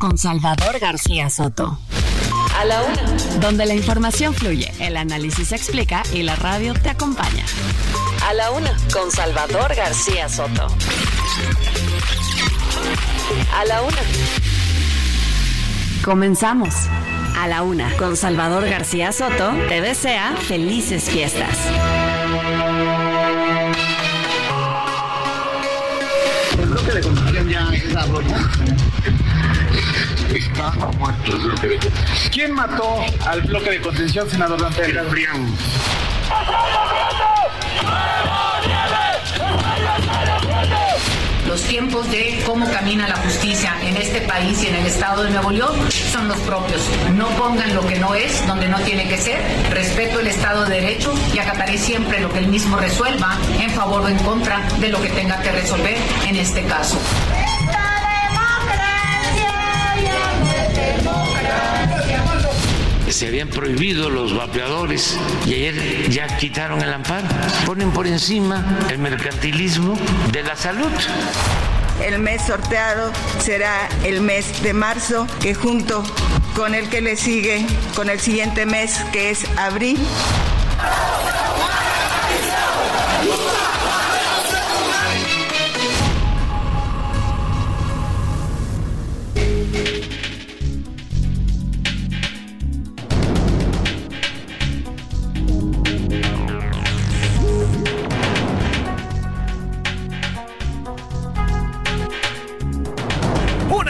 con Salvador García Soto. A la Una. Donde la información fluye, el análisis se explica y la radio te acompaña. A la Una con Salvador García Soto. A la Una. Comenzamos. A la Una con Salvador García Soto te desea felices fiestas. El bloque de conducción ya roto. Está muerto el bloque de contención. ¿Quién mató al bloque de contención, senador Dante Delgado? Los tiempos de cómo camina la justicia en este país y en el estado de Nuevo León son los propios. No pongan lo que no es, donde no tiene que ser. Respeto el Estado de Derecho y acataré siempre lo que él mismo resuelva en favor o en contra de lo que tenga que resolver en este caso. Se habían prohibido los vapeadores y ayer ya quitaron el amparo. Ponen por encima el mercantilismo de la salud. El mes sorteado será el mes de marzo, que junto con el que le sigue, con el siguiente mes, que es abril.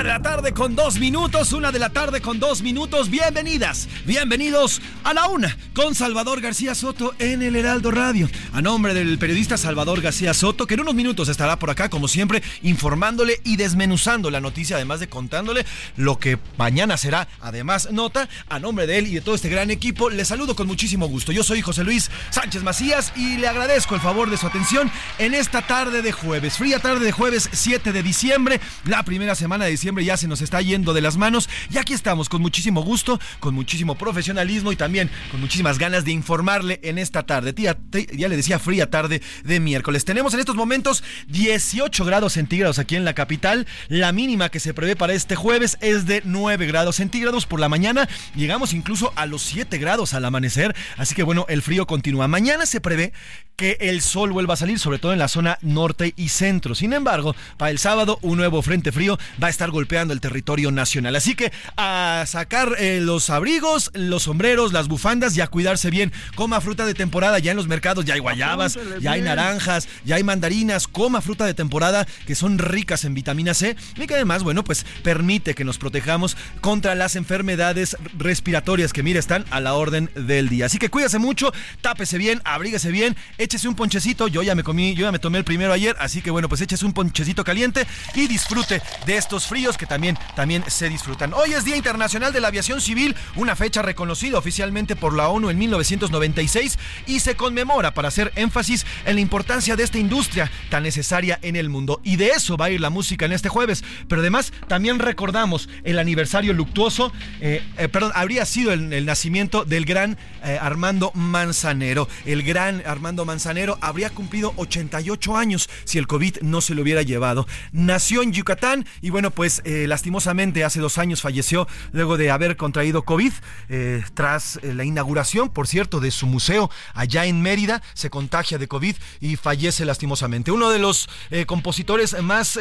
De la tarde con dos minutos, una de la tarde con dos minutos. Bienvenidas, bienvenidos a la una con Salvador García Soto en el Heraldo Radio. A nombre del periodista Salvador García Soto, que en unos minutos estará por acá, como siempre, informándole y desmenuzando la noticia, además de contándole lo que mañana será, además, nota. A nombre de él y de todo este gran equipo, le saludo con muchísimo gusto. Yo soy José Luis Sánchez Macías y le agradezco el favor de su atención en esta tarde de jueves. Fría tarde de jueves 7 de diciembre, la primera semana de diciembre ya se nos está yendo de las manos y aquí estamos con muchísimo gusto, con muchísimo profesionalismo y también con muchísimas ganas de informarle en esta tarde. Tía, ya le decía fría tarde de miércoles. Tenemos en estos momentos 18 grados centígrados aquí en la capital. La mínima que se prevé para este jueves es de 9 grados centígrados por la mañana. Llegamos incluso a los 7 grados al amanecer. Así que bueno, el frío continúa. Mañana se prevé que el sol vuelva a salir, sobre todo en la zona norte y centro. Sin embargo, para el sábado un nuevo frente frío va a estar golpeando el territorio nacional. Así que a sacar eh, los abrigos, los sombreros, las bufandas y a cuidarse bien. Coma fruta de temporada, ya en los mercados ya hay guayabas, ya hay naranjas, ya hay mandarinas. Coma fruta de temporada que son ricas en vitamina C y que además, bueno, pues permite que nos protejamos contra las enfermedades respiratorias que, mire, están a la orden del día. Así que cuídese mucho, tápese bien, abríguese bien, échese un ponchecito. Yo ya me comí, yo ya me tomé el primero ayer, así que bueno, pues échese un ponchecito caliente y disfrute de estos fríos que también, también se disfrutan. Hoy es Día Internacional de la Aviación Civil, una fecha reconocida oficialmente por la ONU en 1996 y se conmemora para hacer énfasis en la importancia de esta industria tan necesaria en el mundo. Y de eso va a ir la música en este jueves. Pero además también recordamos el aniversario luctuoso, eh, eh, perdón, habría sido el, nacimiento del gran eh, Armando Manzanero. El gran Armando Manzanero habría cumplido 88 años si el COVID no se lo hubiera llevado. Nació en Yucatán y bueno, pues eh, lastimosamente hace dos años falleció luego de haber contraído COVID eh, tras eh, la inauguración, por cierto, de su museo allá en Mérida. Se contagia de COVID y fallece lastimosamente. Uno de los compositores más...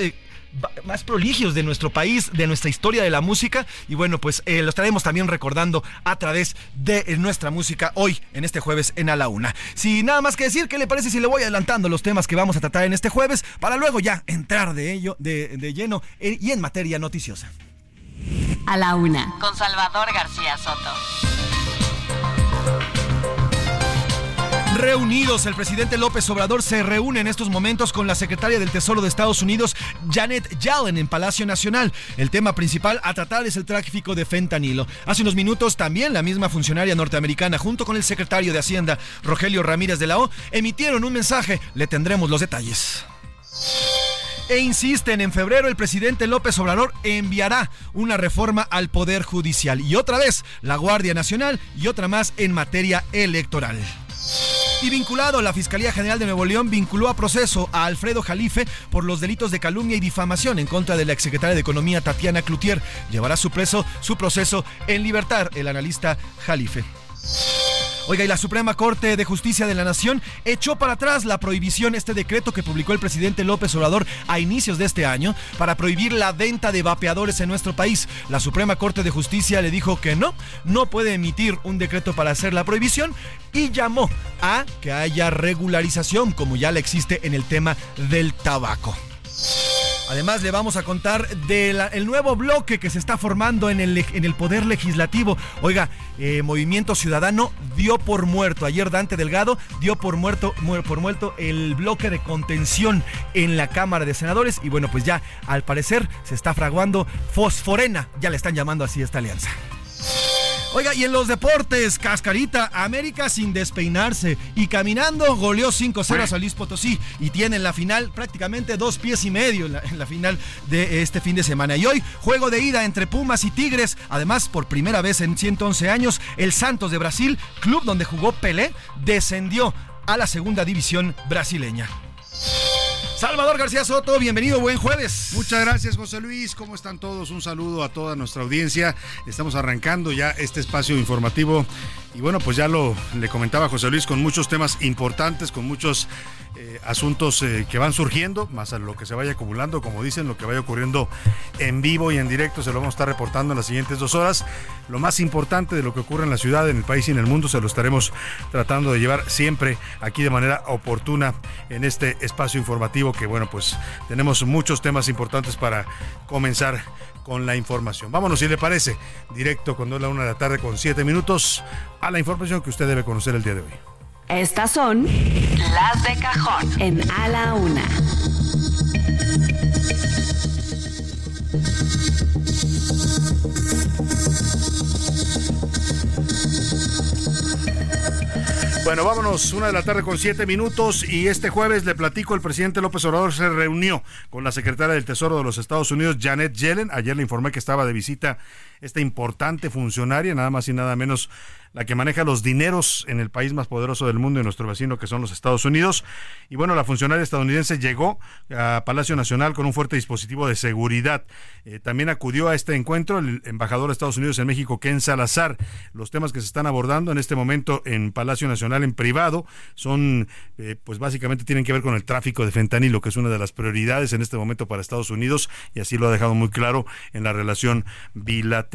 más proligios de nuestro país, de nuestra historia de la música. Y bueno, pues eh, lo estaremos también recordando a través de eh, nuestra música hoy, en este jueves, en A la Una. Sin nada más que decir, ¿qué le parece si le voy adelantando los temas que vamos a tratar en este jueves para luego ya entrar de ello, de, de lleno eh, y en materia noticiosa? A la Una con Salvador García Soto. Reunidos. El presidente López Obrador se reúne en estos momentos con la secretaria del Tesoro de Estados Unidos, Janet Yellen, en Palacio Nacional. El tema principal a tratar es el tráfico de fentanilo. Hace unos minutos también la misma funcionaria norteamericana, junto con el secretario de Hacienda, Rogelio Ramírez de la O, emitieron un mensaje. Le tendremos los detalles e insisten, en febrero el presidente López Obrador enviará una reforma al Poder Judicial y otra vez la Guardia Nacional y otra más en materia electoral. Y vinculado, la Fiscalía General de Nuevo León vinculó a proceso a Alfredo Jalife por los delitos de calumnia y difamación en contra de la exsecretaria de Economía Tatiana Cloutier. Llevará su, preso, su proceso en libertad el analista Jalife. Oiga, y la Suprema Corte de Justicia de la Nación echó para atrás la prohibición, este decreto que publicó el presidente López Obrador a inicios de este año para prohibir la venta de vapeadores en nuestro país. La Suprema Corte de Justicia le dijo que no, no puede emitir un decreto para hacer la prohibición y llamó a que haya regularización como ya le existe en el tema del tabaco. Además, le vamos a contar del nuevo bloque que se está formando en el, en el Poder Legislativo. Oiga, eh, Movimiento Ciudadano dio por muerto, ayer Dante Delgado dio por muerto, por muerto el bloque de contención en la Cámara de Senadores. Y bueno, pues ya al parecer se está fraguando Fosforena, ya le están llamando así esta alianza. Oiga, y en los deportes, Cascarita, América sin despeinarse y caminando goleó 5-0 a Salís Potosí y tiene en la final prácticamente dos pies y medio en la, en la, final de este fin de semana. Y hoy, juego de ida entre Pumas y Tigres. Además, por primera vez en 111 años, el Santos de Brasil, club donde jugó Pelé, descendió a la segunda división brasileña. Salvador García Soto, bienvenido, buen jueves. Muchas gracias, José Luis. ¿Cómo están todos? Un saludo a toda nuestra audiencia. Estamos arrancando ya este espacio informativo. Y bueno, pues ya lo le comentaba José Luis con muchos temas importantes, con muchos eh, asuntos eh, que van surgiendo, más a lo que se vaya acumulando, como dicen, lo que vaya ocurriendo en vivo y en directo, se lo vamos a estar reportando en las siguientes dos horas. Lo más importante de lo que ocurre en la ciudad, en el país y en el mundo, se lo estaremos tratando de llevar siempre aquí de manera oportuna en este espacio informativo que, bueno, pues tenemos muchos temas importantes para comenzar con la información. Vámonos, si le parece, directo cuando es la una de la tarde con siete minutos a la información que usted debe conocer el día de hoy. Estas son las de cajón en A la Una. Bueno, vámonos, una de la tarde con siete minutos y este jueves le platico, el presidente López Obrador se reunió con la secretaria del Tesoro de los Estados Unidos, Janet Yellen. Ayer le informé que estaba de visita esta importante funcionaria, nada más y nada menos la que maneja los dineros en el país más poderoso del mundo y nuestro vecino que son los Estados Unidos. Y bueno, la funcionaria estadounidense llegó a Palacio Nacional con un fuerte dispositivo de seguridad. Eh, también acudió a este encuentro el embajador de Estados Unidos en México, Ken Salazar. Los temas que se están abordando en este momento en Palacio Nacional en privado son, eh, pues básicamente tienen que ver con el tráfico de fentanilo, que es una de las prioridades en este momento para Estados Unidos y así lo ha dejado muy claro en la relación bilateral.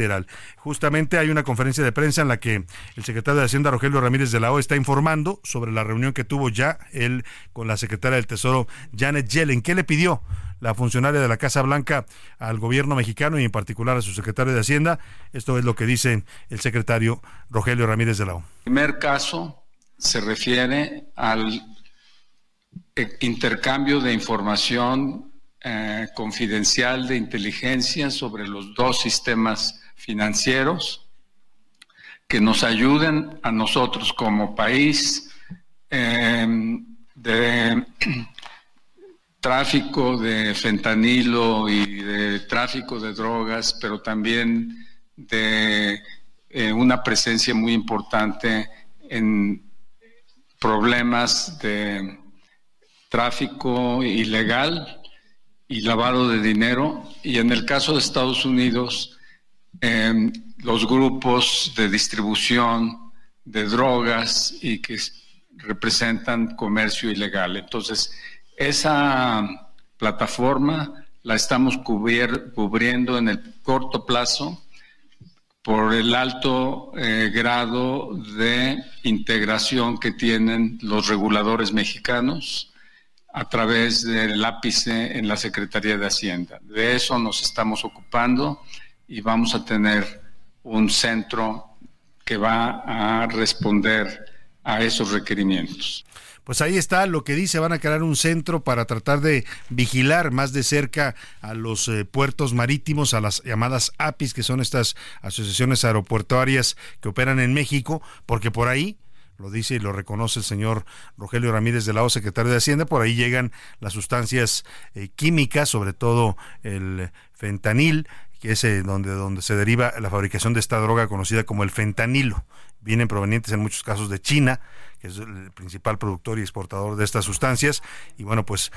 Justamente hay una conferencia de prensa en la que el secretario de Hacienda, Rogelio Ramírez de la O, está informando sobre la reunión que tuvo ya él con la secretaria del Tesoro, Janet Yellen. ¿Qué le pidió la funcionaria de la Casa Blanca al gobierno mexicano y en particular a su secretario de Hacienda? Esto es lo que dice el secretario Rogelio Ramírez de la O. El primer caso se refiere al eh, intercambio de información eh, confidencial de inteligencia sobre los dos sistemas financieros que nos ayuden a nosotros como país eh, de tráfico de fentanilo y de tráfico de drogas, pero también de eh, una presencia muy importante en problemas de tráfico ilegal y lavado de dinero. Y en el caso de Estados Unidos, los grupos de distribución de drogas y que representan comercio ilegal. Entonces, esa plataforma la estamos cubriendo en el corto plazo por el alto eh, grado de integración que tienen los reguladores mexicanos a través del ápice en la Secretaría de Hacienda. De eso nos estamos ocupando y vamos a tener un centro que va a responder a esos requerimientos. Pues ahí está lo que dice, van a crear un centro para tratar de vigilar más de cerca a los eh, puertos marítimos, a las llamadas APIs, que son estas asociaciones aeropuertuarias que operan en México, porque por ahí lo dice y lo reconoce el señor Rogelio Ramírez de la O, secretario de Hacienda, por ahí llegan las sustancias eh, químicas, sobre todo el fentanil, que es eh, donde, donde se deriva la fabricación de esta droga conocida como el fentanilo. Vienen provenientes en muchos casos de China, que es el principal productor y exportador de estas sustancias. Y bueno, pues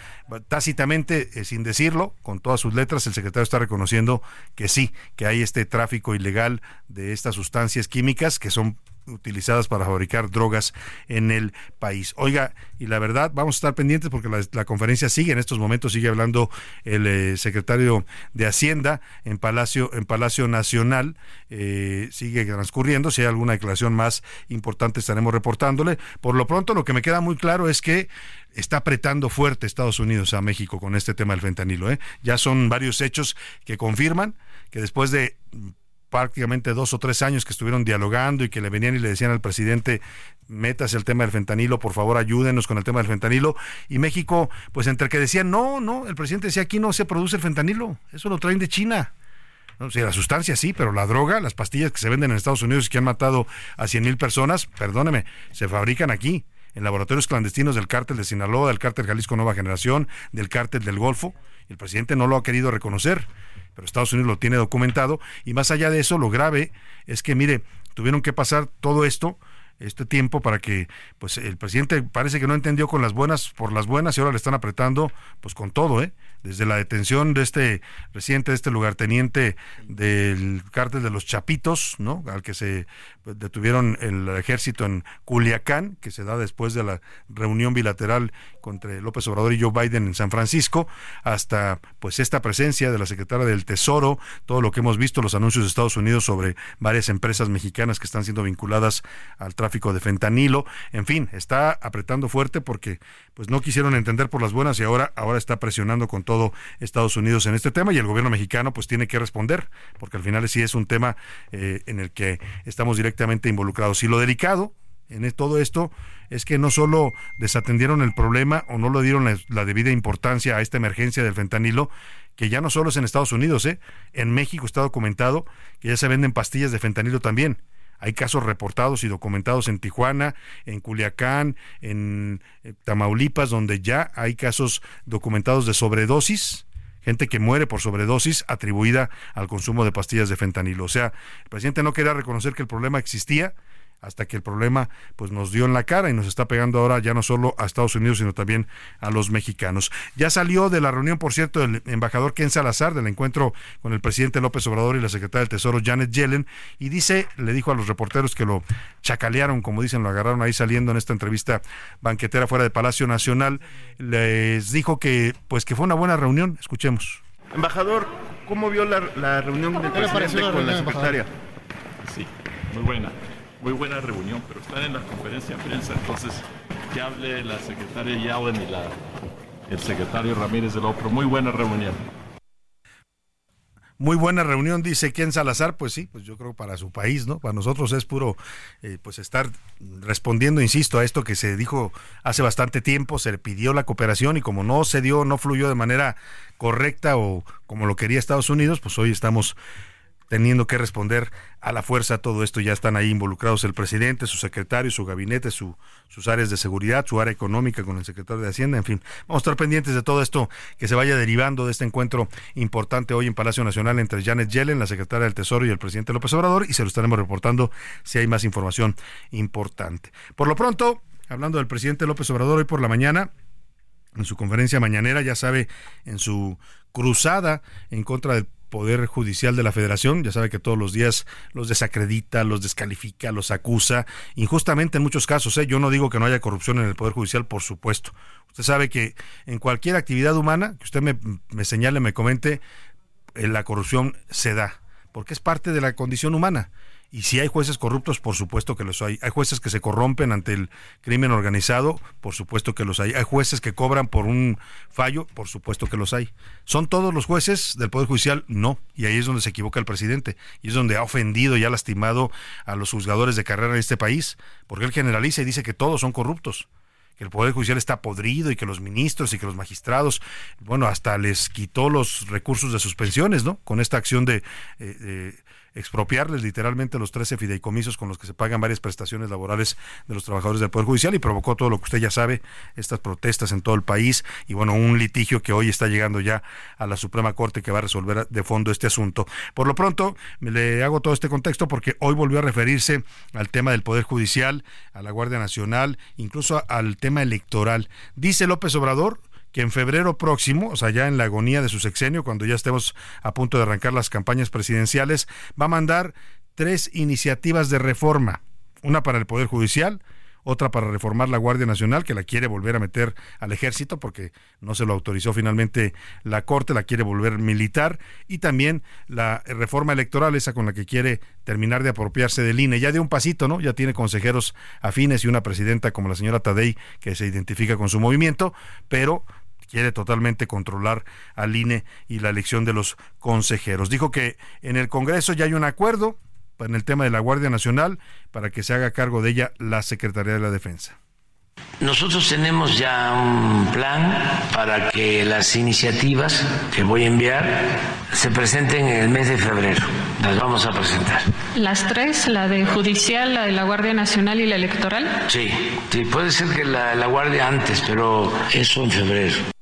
tácitamente, eh, sin decirlo, con todas sus letras, el secretario está reconociendo que sí, que hay este tráfico ilegal de estas sustancias químicas que son utilizadas para fabricar drogas en el país. Oiga, y la verdad, vamos a estar pendientes porque la, conferencia sigue, en estos momentos sigue hablando el eh, secretario de Hacienda en Palacio, en Palacio Nacional, eh, sigue transcurriendo, si hay alguna declaración más importante estaremos reportándole. Por lo pronto, lo que me queda muy claro es que está apretando fuerte Estados Unidos a México con este tema del fentanilo. ¿eh? Ya son varios hechos que confirman que después de prácticamente dos o tres años que estuvieron dialogando y que le venían y le decían al presidente, métase el tema del fentanilo, por favor ayúdenos con el tema del fentanilo. Y México, pues entre que decían, no, no, el presidente decía, aquí no se produce el fentanilo, eso lo traen de China. No, la sustancia sí, pero la droga, las pastillas que se venden en Estados Unidos y que han matado a cien mil personas, perdóneme, se fabrican aquí, en laboratorios clandestinos del cártel de Sinaloa, del cártel Jalisco Nueva Generación, del cártel del Golfo. El presidente no lo ha querido reconocer pero Estados Unidos lo tiene documentado. Y más allá de eso, lo grave es que, mire, tuvieron que pasar todo esto este tiempo para que pues el presidente parece que no entendió con las buenas por las buenas y ahora le están apretando pues con todo, ¿eh? Desde la detención de este reciente, de este lugarteniente del cártel de los Chapitos, ¿no? Al que se detuvieron el ejército en Culiacán, que se da después de la reunión bilateral entre López Obrador y Joe Biden en San Francisco, hasta pues esta presencia de la secretaria del Tesoro, todo lo que hemos visto, los anuncios de Estados Unidos sobre varias empresas mexicanas que están siendo vinculadas al tráfico de fentanilo, en fin, está apretando fuerte porque pues no quisieron entender por las buenas y ahora ahora está presionando con todo Estados Unidos en este tema y el gobierno mexicano pues tiene que responder, porque al final sí es un tema eh, en el que estamos directamente involucrados. Y lo delicado en e, todo esto es que no solo desatendieron el problema o no le dieron la, debida importancia a esta emergencia del fentanilo, que ya no solo es en Estados Unidos, ¿eh? en México está documentado que ya se venden pastillas de fentanilo también. Hay casos reportados y documentados en Tijuana, en Culiacán, en eh, Tamaulipas, donde ya hay casos documentados de sobredosis gente que muere por sobredosis atribuida al consumo de pastillas de fentanilo. O sea, el presidente no quería reconocer que el problema existía hasta que el problema pues nos dio en la cara y nos está pegando ahora ya no solo a Estados Unidos sino también a los mexicanos. Ya salió de la reunión, por cierto, el embajador Ken Salazar del encuentro con el presidente López Obrador y la secretaria del Tesoro Janet Yellen y dice, le dijo a los reporteros que lo chacalearon, como dicen, lo agarraron ahí saliendo en esta entrevista banquetera fuera de Palacio Nacional, les dijo que pues que fue una buena reunión. Escuchemos. Embajador, ¿cómo vio la, la reunión del presidente con la secretaria? Sí, muy buena muy buena reunión, pero están en la conferencia de prensa, entonces que hable la secretaria Yellen y la, el secretario Ramírez de Lopro. Muy buena reunión. Muy buena reunión, dice Ken Salazar, pues sí, pues yo creo para su país, ¿no? Para nosotros es puro, eh, pues estar respondiendo, insisto, a esto que se dijo hace bastante tiempo, se le pidió la cooperación y como no se dio, no fluyó de manera correcta o como lo quería Estados Unidos, pues hoy estamos teniendo que responder a la fuerza todo esto. Ya están ahí involucrados el presidente, su secretario, su gabinete, su, sus áreas de seguridad, su área económica con el secretario de Hacienda, en fin. Vamos a estar pendientes de todo esto que se vaya derivando de este encuentro importante hoy en Palacio Nacional entre Janet Yellen, la secretaria del Tesoro, y el presidente López Obrador, y se lo estaremos reportando si hay más información importante. Por lo pronto, hablando del presidente López Obrador hoy por la mañana, en su conferencia mañanera, ya sabe, en su cruzada en contra del Poder Judicial de la Federación, ya sabe que todos los días los desacredita, los descalifica, los acusa, injustamente en muchos casos. ¿eh? Yo no digo que no haya corrupción en el Poder Judicial, por supuesto. Usted sabe que en cualquier actividad humana, que usted me, me señale, me comente, eh, la corrupción se da, porque es parte de la condición humana. Y si hay jueces corruptos, por supuesto que los hay. Hay jueces que se corrompen ante el crimen organizado, por supuesto que los hay. Hay jueces que cobran por un fallo, por supuesto que los hay. ¿Son todos los jueces del Poder Judicial? No. Y ahí es donde se equivoca el presidente. Y es donde ha ofendido y ha lastimado a los juzgadores de carrera en este país, porque él generaliza y dice que todos son corruptos que el Poder Judicial está podrido y que los ministros y que los magistrados, bueno, hasta les quitó los recursos de suspensiones, ¿no? Con esta acción de, eh, expropiarles literalmente los 13 fideicomisos con los que se pagan varias prestaciones laborales de los trabajadores del Poder Judicial y provocó todo lo que usted ya sabe, estas protestas en todo el país y bueno, un litigio que hoy está llegando ya a la Suprema Corte que va a resolver de fondo este asunto. Por lo pronto, le hago todo este contexto porque hoy volvió a referirse al tema del Poder Judicial, a la Guardia Nacional, incluso al tema electoral. Dice López Obrador, que en febrero próximo, o sea, ya en la agonía de su sexenio, cuando ya estemos a punto de arrancar las campañas presidenciales, va a mandar tres iniciativas de reforma. Una para el Poder Judicial, otra para reformar la Guardia Nacional, que la quiere volver a meter al ejército porque no se lo autorizó finalmente la Corte, la quiere volver militar, y también la reforma electoral, esa con la que quiere terminar de apropiarse del INE. Ya de un pasito, ¿no? Ya tiene consejeros afines y una presidenta como la señora Tadei que se identifica con su movimiento, pero quiere totalmente controlar al INE y la elección de los consejeros. Dijo que en el Congreso ya hay un acuerdo, en el tema de la Guardia Nacional para que se haga cargo de ella la Secretaría de la Defensa. Nosotros tenemos ya un plan para que las iniciativas que voy a enviar se presenten en el mes de febrero. Las vamos a presentar. ¿Las tres? ¿La de judicial, la de la Guardia Nacional y la electoral? Sí, sí puede ser que la, la Guardia antes, pero eso en febrero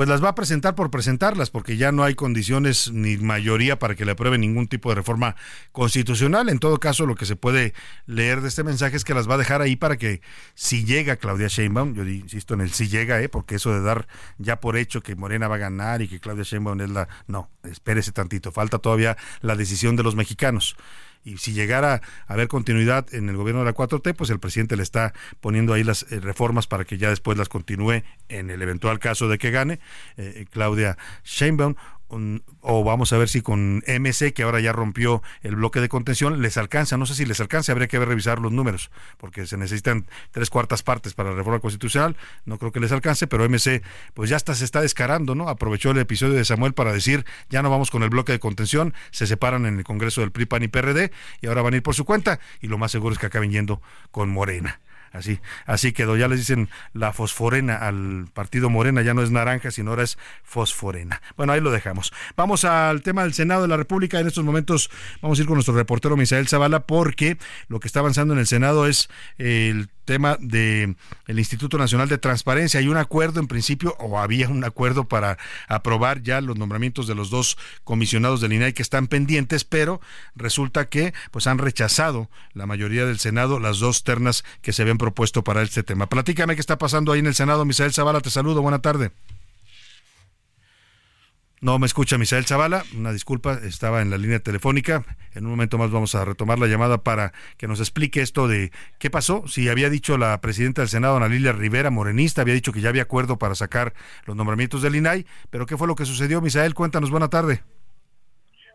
pues las va a presentar por presentarlas, porque ya no hay condiciones ni mayoría para que le apruebe ningún tipo de reforma constitucional. En todo caso, lo que se puede leer de este mensaje es que las va a dejar ahí para que si llega Claudia Sheinbaum, yo insisto en el si llega, ¿eh? porque eso de dar ya por hecho que Morena va a ganar y que Claudia Sheinbaum es la... No, espérese tantito, falta todavía la decisión de los mexicanos y si llegara a haber continuidad en el gobierno de la 4T, pues el presidente le está poniendo ahí las eh, reformas para que ya después las continúe en el eventual caso de que gane eh, Claudia Sheinbaum o vamos a ver si con MC, que ahora ya rompió el bloque de contención, les alcanza. No sé si les alcanza, habría que revisar los números, porque se necesitan tres cuartas partes para la reforma constitucional. No creo que les alcance, pero MC, pues ya hasta se está descarando, ¿no? Aprovechó el episodio de Samuel para decir, ya no vamos con el bloque de contención, se separan en el Congreso del PRI, PAN y PRD, y ahora van a ir por su cuenta, y lo más seguro es que acaben yendo con Morena. Así, así quedó. Ya les dicen la fosforena al partido Morena, ya no es naranja, sino ahora es fosforena. Bueno, ahí lo dejamos. Vamos al tema del Senado de la República. En estos momentos vamos a ir con nuestro reportero Misael Zavala porque lo que está avanzando en el Senado es el tema de el Instituto Nacional de Transparencia. Hay un acuerdo en principio, o había un acuerdo para aprobar ya los nombramientos de los dos comisionados del INAI que están pendientes, pero resulta que pues han rechazado la mayoría del Senado las dos ternas que se habían propuesto para este tema. Platícame qué está pasando ahí en el Senado. Misael Zavala, te saludo. Buena tarde. No me escucha Misael Zavala, una disculpa, estaba en la línea telefónica. En un momento más vamos a retomar la llamada para que nos explique esto de qué pasó. Si había dicho la presidenta del Senado, Ana Lilia Rivera, morenista, había dicho que ya había acuerdo para sacar los nombramientos del INAI, pero ¿qué fue lo que sucedió? Misael, cuéntanos, buena tarde.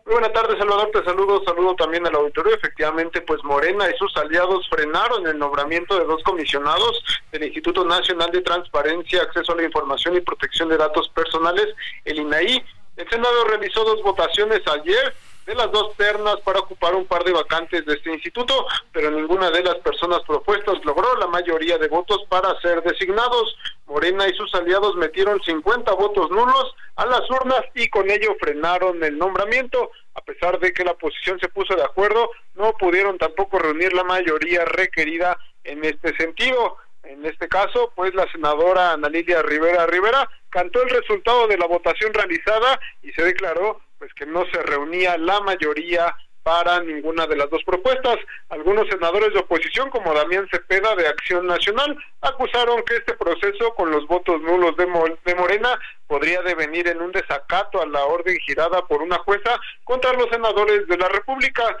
Muy buena tarde, Salvador. Te saludo, saludo también al auditorio. Efectivamente, pues Morena y sus aliados frenaron el nombramiento de dos comisionados del Instituto Nacional de Transparencia, Acceso a la Información y Protección de Datos Personales, el INAI. El Senado realizó dos votaciones ayer de las dos ternas para ocupar un par de vacantes de este instituto, pero ninguna de las personas propuestas logró la mayoría de votos para ser designados. Morena y sus aliados metieron 50 votos nulos a las urnas y con ello frenaron el nombramiento. A pesar de que la oposición se puso de acuerdo, no pudieron tampoco reunir la mayoría requerida en este sentido. En este caso, pues la senadora Ana Lilia Rivera Rivera cantó el resultado de la votación realizada y se declaró pues que no se reunía la mayoría para ninguna de las dos propuestas. Algunos senadores de oposición, como Damián Cepeda de Acción Nacional, acusaron que este proceso con los votos nulos de, Morena podría devenir en un desacato a la orden girada por una jueza contra los senadores de la República.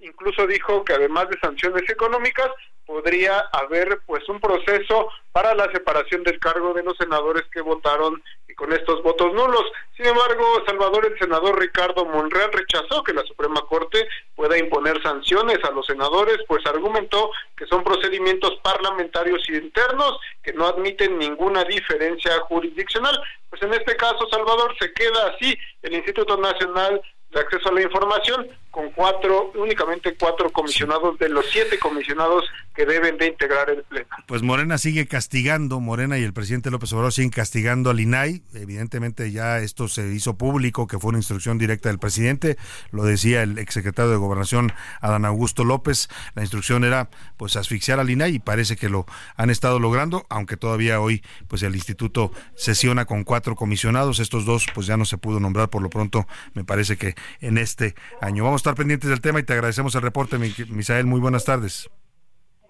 Incluso dijo que además de sanciones económicas, podría haber pues un proceso para la separación del cargo de los senadores que votaron y con estos votos nulos. Sin embargo, Salvador, el senador Ricardo Monreal rechazó que la Suprema Corte pueda imponer sanciones a los senadores, pues argumentó que son procedimientos parlamentarios y internos que no admiten ninguna diferencia jurisdiccional. Pues en este caso, Salvador, se queda así. El Instituto Nacional de Acceso a la Información con cuatro, únicamente cuatro comisionados de los siete comisionados que deben de integrar el Pleno. Pues Morena sigue castigando, Morena y el presidente López Obrador siguen castigando al INAI. Evidentemente ya esto se hizo público, que fue una instrucción directa del presidente. Lo decía el exsecretario de Gobernación, Adán Augusto López. La instrucción era pues asfixiar al INAI y parece que lo han estado logrando, aunque todavía hoy pues el instituto sesiona con cuatro comisionados. Estos dos pues ya no se pudo nombrar por lo pronto, me parece que en este año. Vamos estar pendientes del tema y te agradecemos el reporte, Misael. Muy buenas tardes.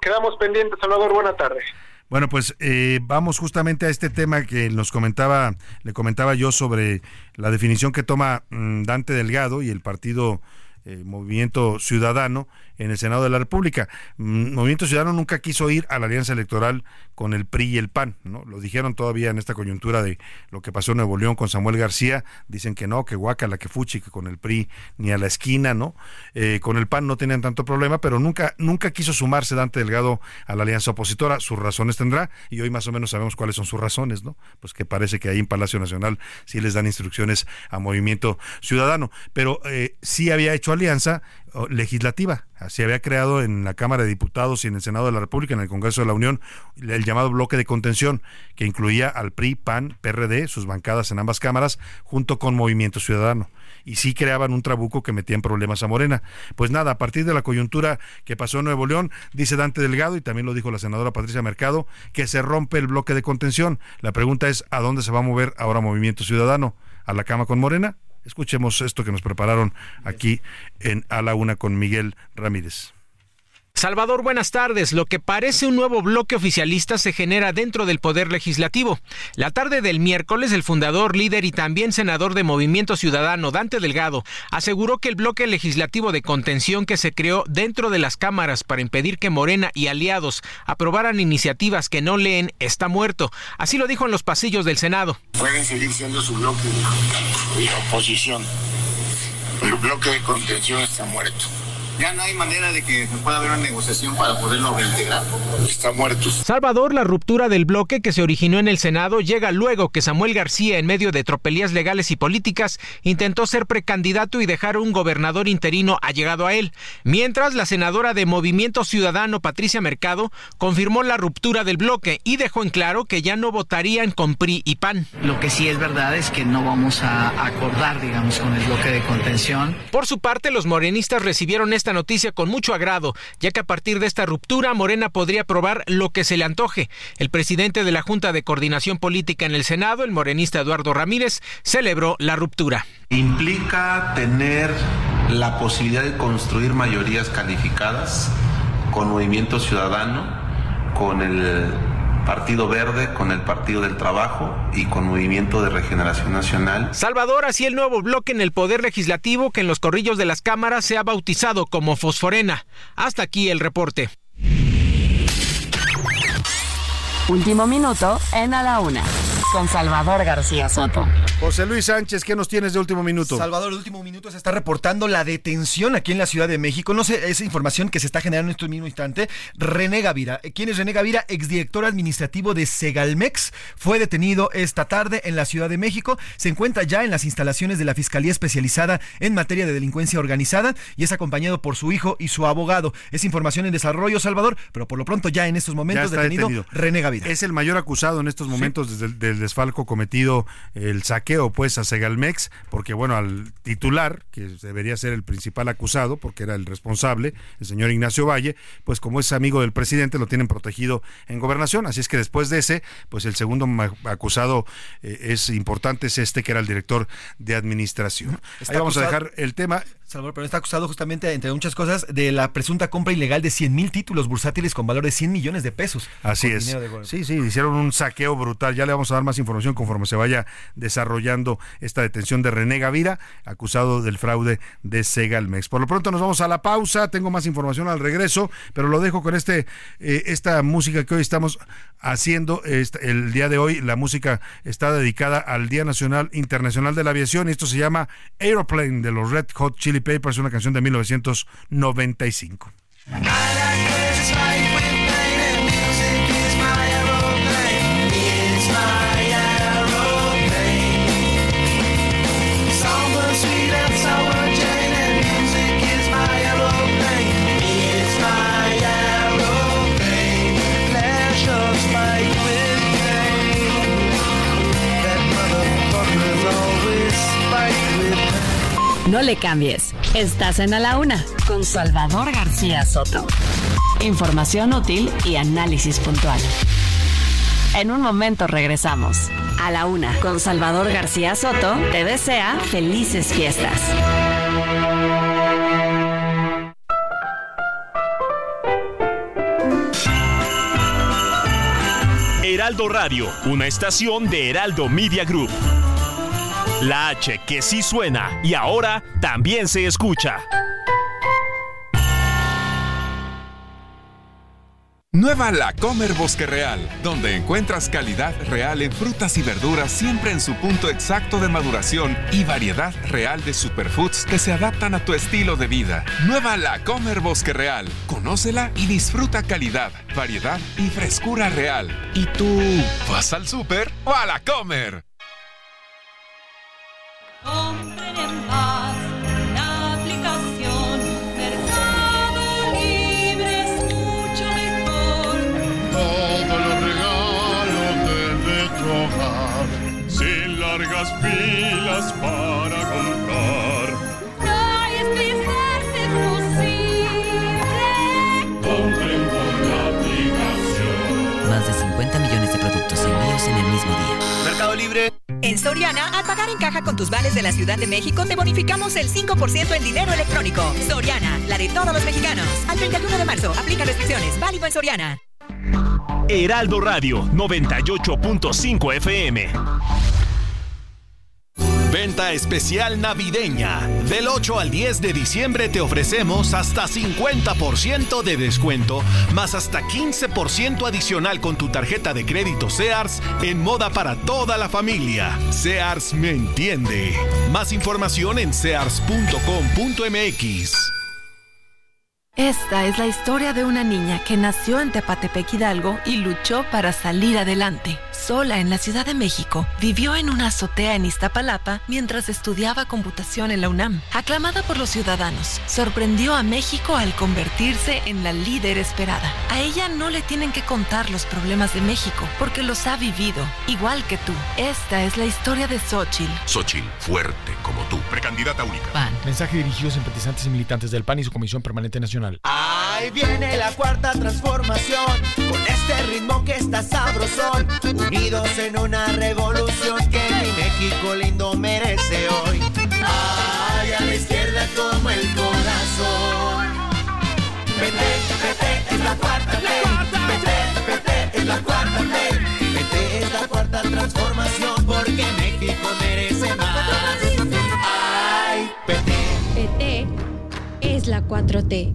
Quedamos pendientes, Salvador. Buenas tardes. Bueno, pues eh, vamos justamente a este tema que nos comentaba, le comentaba yo sobre la definición que toma mm, Dante Delgado y el partido eh, Movimiento Ciudadano en el Senado de la República. Mm, Movimiento Ciudadano nunca quiso ir a la alianza electoral con el PRI y el PAN, ¿no? Lo dijeron todavía en esta coyuntura de lo que pasó en Nuevo León con Samuel García, dicen que no, que la que fuchi, que con el PRI ni a la esquina, ¿no? Eh, con el PAN no tenían tanto problema, pero nunca, nunca quiso sumarse Dante Delgado a la alianza opositora, sus razones tendrá, y hoy más o menos sabemos cuáles son sus razones, ¿no? Pues que parece que ahí en Palacio Nacional sí les dan instrucciones a Movimiento Ciudadano, pero eh, sí había hecho alianza legislativa. Se había creado en la Cámara de Diputados y en el Senado de la República, en el Congreso de la Unión, el llamado bloque de contención, que incluía al PRI, PAN, PRD, sus bancadas en ambas cámaras, junto con Movimiento Ciudadano. Y sí creaban un trabuco que metía en problemas a Morena. Pues nada, a partir de la coyuntura que pasó en Nuevo León, dice Dante Delgado, y también lo dijo la senadora Patricia Mercado, que se rompe el bloque de contención. La pregunta es, ¿a dónde se va a mover ahora Movimiento Ciudadano? ¿A la cama con Morena? Escuchemos esto que nos prepararon aquí en A la Una con Miguel Ramírez. Salvador, buenas tardes. Lo que parece un nuevo bloque oficialista se genera dentro del Poder Legislativo. La tarde del miércoles, el fundador, líder y también senador de Movimiento Ciudadano, Dante Delgado, aseguró que el bloque legislativo de contención que se creó dentro de las cámaras para impedir que Morena y aliados aprobaran iniciativas que no leen está muerto. Así lo dijo en los pasillos del Senado. Pueden seguir siendo su bloque de oposición. El bloque de contención está muerto. Ya no hay manera de que pueda haber una negociación para poderlo reintegrar. Está muerto. Salvador, la ruptura del bloque que se originó en el Senado llega luego que Samuel García, en medio de tropelías legales y políticas, intentó ser precandidato y dejar un gobernador interino allegado a él. Mientras, la senadora de Movimiento Ciudadano, Patricia Mercado, confirmó la ruptura del bloque y dejó en claro que ya no votarían con PRI y PAN. Lo que sí es verdad es que no vamos a acordar, digamos, con el bloque de contención. Por su parte, los morenistas recibieron esta noticia con mucho agrado, ya que a partir de esta ruptura Morena podría aprobar lo que se le antoje. El presidente de la Junta de Coordinación Política en el Senado, el morenista Eduardo Ramírez, celebró la ruptura. Implica tener la posibilidad de construir mayorías calificadas con movimiento ciudadano, con el Partido Verde, con el Partido del Trabajo y con Movimiento de Regeneración Nacional. Salvador, así el nuevo bloque en el Poder Legislativo que en los corrillos de las cámaras se ha bautizado como Fosforena. Hasta aquí el reporte. Último minuto en A la Una con Salvador García Soto. José Luis Sánchez, ¿qué nos tienes de último minuto? Salvador, el último minuto se está reportando la detención aquí en la Ciudad de México. No sé, esa información que se está generando en este mismo instante. René Gavira. ¿Quién es René Gavira? Exdirector administrativo de Segalmex. Fue detenido esta tarde en la Ciudad de México. Se encuentra ya en las instalaciones de la Fiscalía Especializada en materia de delincuencia organizada y es acompañado por su hijo y su abogado. Es información en desarrollo, Salvador, pero por lo pronto ya en estos momentos detenido, René Gavira. Es el mayor acusado en estos momentos desde el desfalco cometido el saqueo pues a Segalmex, porque bueno, al titular, que debería ser el principal acusado, porque era el responsable, el señor Ignacio Valle, pues como es amigo del presidente, lo tienen protegido en gobernación, así es que después de ese, pues el segundo acusado eh, es importante, es este que era el director de administración. Ahí vamos a dejar el tema. Salvador, pero está acusado justamente, entre muchas cosas, de la presunta compra ilegal de 100 mil títulos bursátiles con valor de 100 millones de pesos. Así es. Sí, sí, hicieron un saqueo brutal. Ya le vamos a dar más información conforme se vaya desarrollando esta detención de René Gavira, acusado del fraude de Segalmex. Por lo pronto nos vamos a la pausa. Tengo más información al regreso, pero lo dejo con este eh, esta música que hoy estamos haciendo. el día de hoy la música está dedicada al Día Nacional Internacional de la Aviación y esto se llama Aeroplane de los Red Hot Chili Papers, una canción de 1995. No le cambies. Estás en A la Una con Salvador García Soto. Información útil y análisis puntual. En un momento regresamos. A la Una con Salvador García Soto te desea felices fiestas. Heraldo Radio, una estación de Heraldo Media Group. La H que sí suena y ahora también se escucha. Nueva La Comer Bosque Real, donde encuentras calidad real en frutas y verduras siempre en su punto exacto de maduración y variedad real de superfoods que se adaptan a tu estilo de vida. Nueva La Comer Bosque Real, conócela y disfruta calidad, variedad y frescura real. ¿Y tú vas al súper o a La Comer? Filas para comprar. No es es posible. Compren con la aplicación. Más de 50 millones de productos envíos en el mismo día. Mercado Libre. En Soriana, al pagar en caja con tus vales de la Ciudad de México, te bonificamos el 5% en dinero electrónico. Soriana, la de todos los mexicanos. Al 31 de marzo, aplica restricciones. Válido en Soriana. Heraldo Radio 98.5 FM. Venta especial navideña. Del 8 al 10 de diciembre te ofrecemos hasta 50% de descuento, más hasta 15% adicional con tu tarjeta de crédito Sears en moda para toda la familia. Sears me entiende. Más información en sears.com.mx. Esta es la historia de una niña que nació en Tepatepec Hidalgo y luchó para salir adelante. Sola en la Ciudad de México, vivió en una azotea en Iztapalapa mientras estudiaba computación en la UNAM. Aclamada por los ciudadanos, sorprendió a México al convertirse en la líder esperada. A ella no le tienen que contar los problemas de México porque los ha vivido, igual que tú. Esta es la historia de Xochitl. Xochitl, fuerte como tú, precandidata única. PAN. Mensaje dirigido a simpatizantes y militantes del PAN y su Comisión Permanente Nacional. Ahí viene la cuarta transformación, con este ritmo que está sabrosón, unidos en una revolución que mi México lindo merece hoy. Ay, a la izquierda como el corazón. Vete, vete, es la cuarta ley. Vete, vete, es la cuarta ley. Vete, es la cuarta transformación, porque México merece más. Ay, PT. PT es la 4T.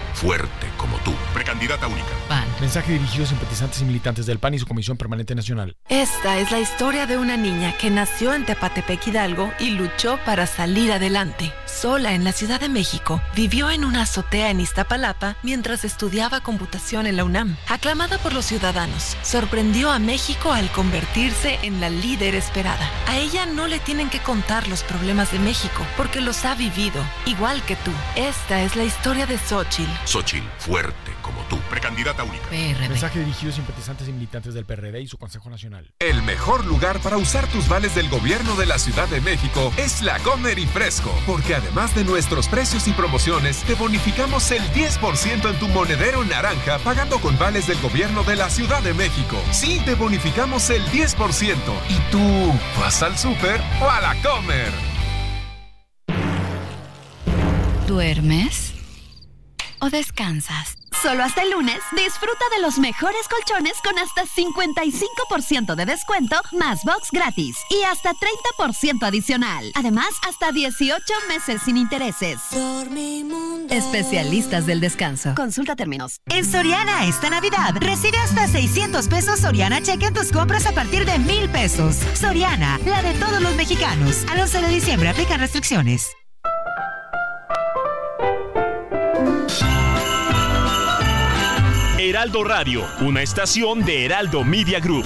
fuerte como tú, precandidata única. PAN. Mensaje dirigido a simpatizantes y militantes del PAN y su Comisión Permanente Nacional. Esta es la historia de una niña que nació en Tepatepec Hidalgo y luchó para salir adelante. Sola en la Ciudad de México, vivió en una azotea en Iztapalapa mientras estudiaba computación en la UNAM. Aclamada por los ciudadanos, sorprendió a México al convertirse en la líder esperada. A ella no le tienen que contar los problemas de México porque los ha vivido, igual que tú. Esta es la historia de Xochitl. Xochitl, fuerte como tú, Precandidata única. Mensaje dirigido a simpatizantes y militantes del PRD y su Consejo Nacional. El mejor lugar para usar tus vales del gobierno de la Ciudad de México es la Comer y Fresco, porque además de nuestros precios y promociones, te bonificamos el 10% en tu monedero naranja pagando con vales del gobierno de la Ciudad de México. Sí, te bonificamos el 10%. ¿Y tú vas al súper o a la Comer? ¿Duermes? ¿O descansas? Solo hasta el lunes disfruta de los mejores colchones con hasta 55% de descuento más box gratis y hasta 30% adicional. Además, hasta 18 meses sin intereses. Especialistas del descanso. Consulta términos. En Soriana esta Navidad recibe hasta 600 pesos Soriana Cheque en tus compras a partir de 1000 pesos. Soriana, la de todos los mexicanos. Al 11 de diciembre aplican restricciones. Heraldo Radio, una estación de Heraldo Media Group.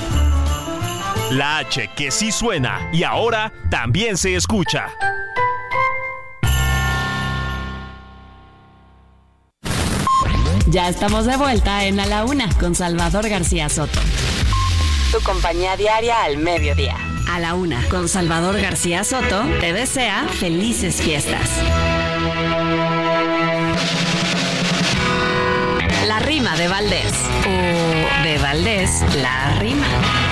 La H que sí suena y ahora también se escucha. Ya estamos de vuelta en A la Una con Salvador García Soto. Tu compañía diaria al mediodía. A la Una con Salvador García Soto te desea felices fiestas. La rima de Valdés. O de Valdés, la rima.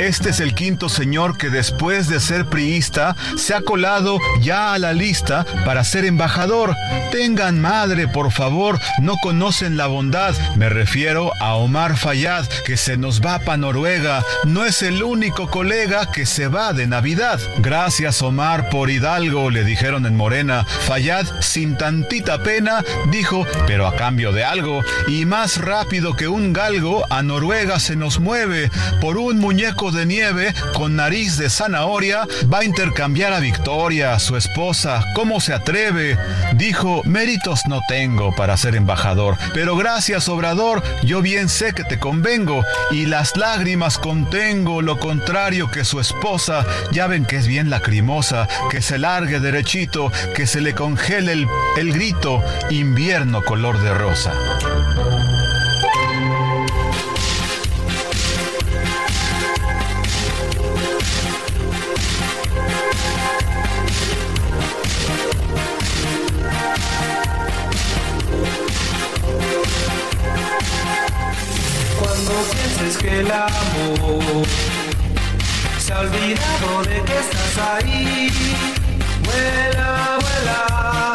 Este es el quinto señor que después de ser priista se ha colado ya a la lista para ser embajador. Tengan madre, por favor, no conocen la bondad. Me refiero a Omar Fayad, que se nos va para Noruega. No es el único colega que se va de Navidad. Gracias, Omar, por Hidalgo, le dijeron en Morena. Fayad, sin tantita pena, dijo, pero a cambio de algo. Y más rápido que un galgo, a Noruega se nos mueve. Por un muñeco de nieve con nariz de zanahoria va a intercambiar a Victoria, su esposa. ¿Cómo se atreve? Dijo, méritos no tengo para ser embajador, pero gracias Obrador, yo bien sé que te convengo y las lágrimas contengo, lo contrario que su esposa. Ya ven que es bien lacrimosa, que se largue derechito, que se le congele el, el grito, invierno color de rosa. Cuando pienses que el amor se ha olvidado de que estás ahí, vuela, vuela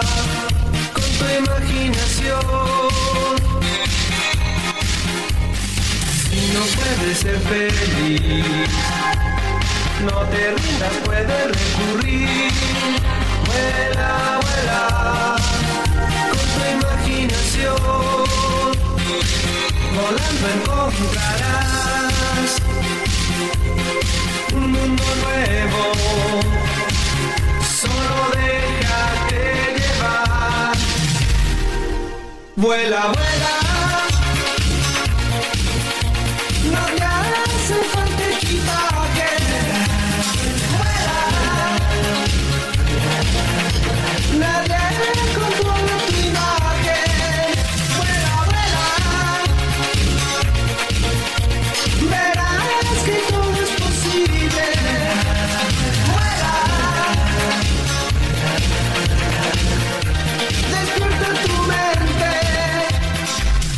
con tu imaginación. Si no puedes ser feliz, no te rindas, puedes recurrir. Vuela, vuela con tu imaginación. Volando encontrarás un mundo nuevo. Solo déjate llevar. Vuela, vuela.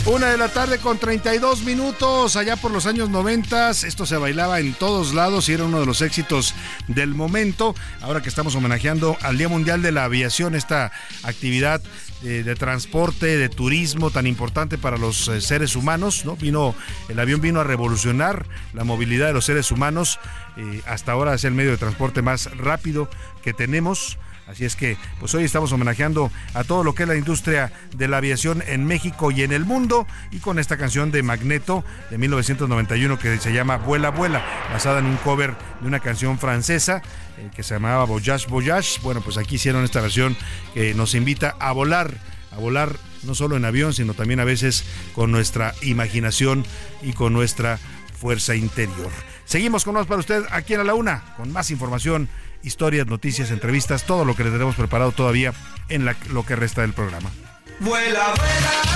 Una de la tarde con 32 minutos, allá por los años 90, esto se bailaba en todos lados y era uno de los éxitos del momento. Ahora que estamos homenajeando al Día Mundial de la Aviación, esta actividad eh, de transporte, de turismo tan importante para los eh, seres humanos, ¿no? Vino, el avión vino a revolucionar la movilidad de los seres humanos. eh, hasta ahora es el medio de transporte más rápido que tenemos. Así es que, pues hoy estamos homenajeando a todo lo que es la industria de la aviación en México y en el mundo y con esta canción de Magneto de 1991 que se llama Vuela, Vuela, basada en un cover de una canción francesa eh, que se llamaba Voyage, Voyage. Bueno, pues aquí hicieron esta versión que nos invita a volar, a volar no solo en avión, sino también a veces con nuestra imaginación y con nuestra fuerza interior. Seguimos con más para usted aquí en A la Una, con más información, historias, noticias, entrevistas, todo lo que les tenemos preparado todavía en lo que resta del programa. Vuela, vuela.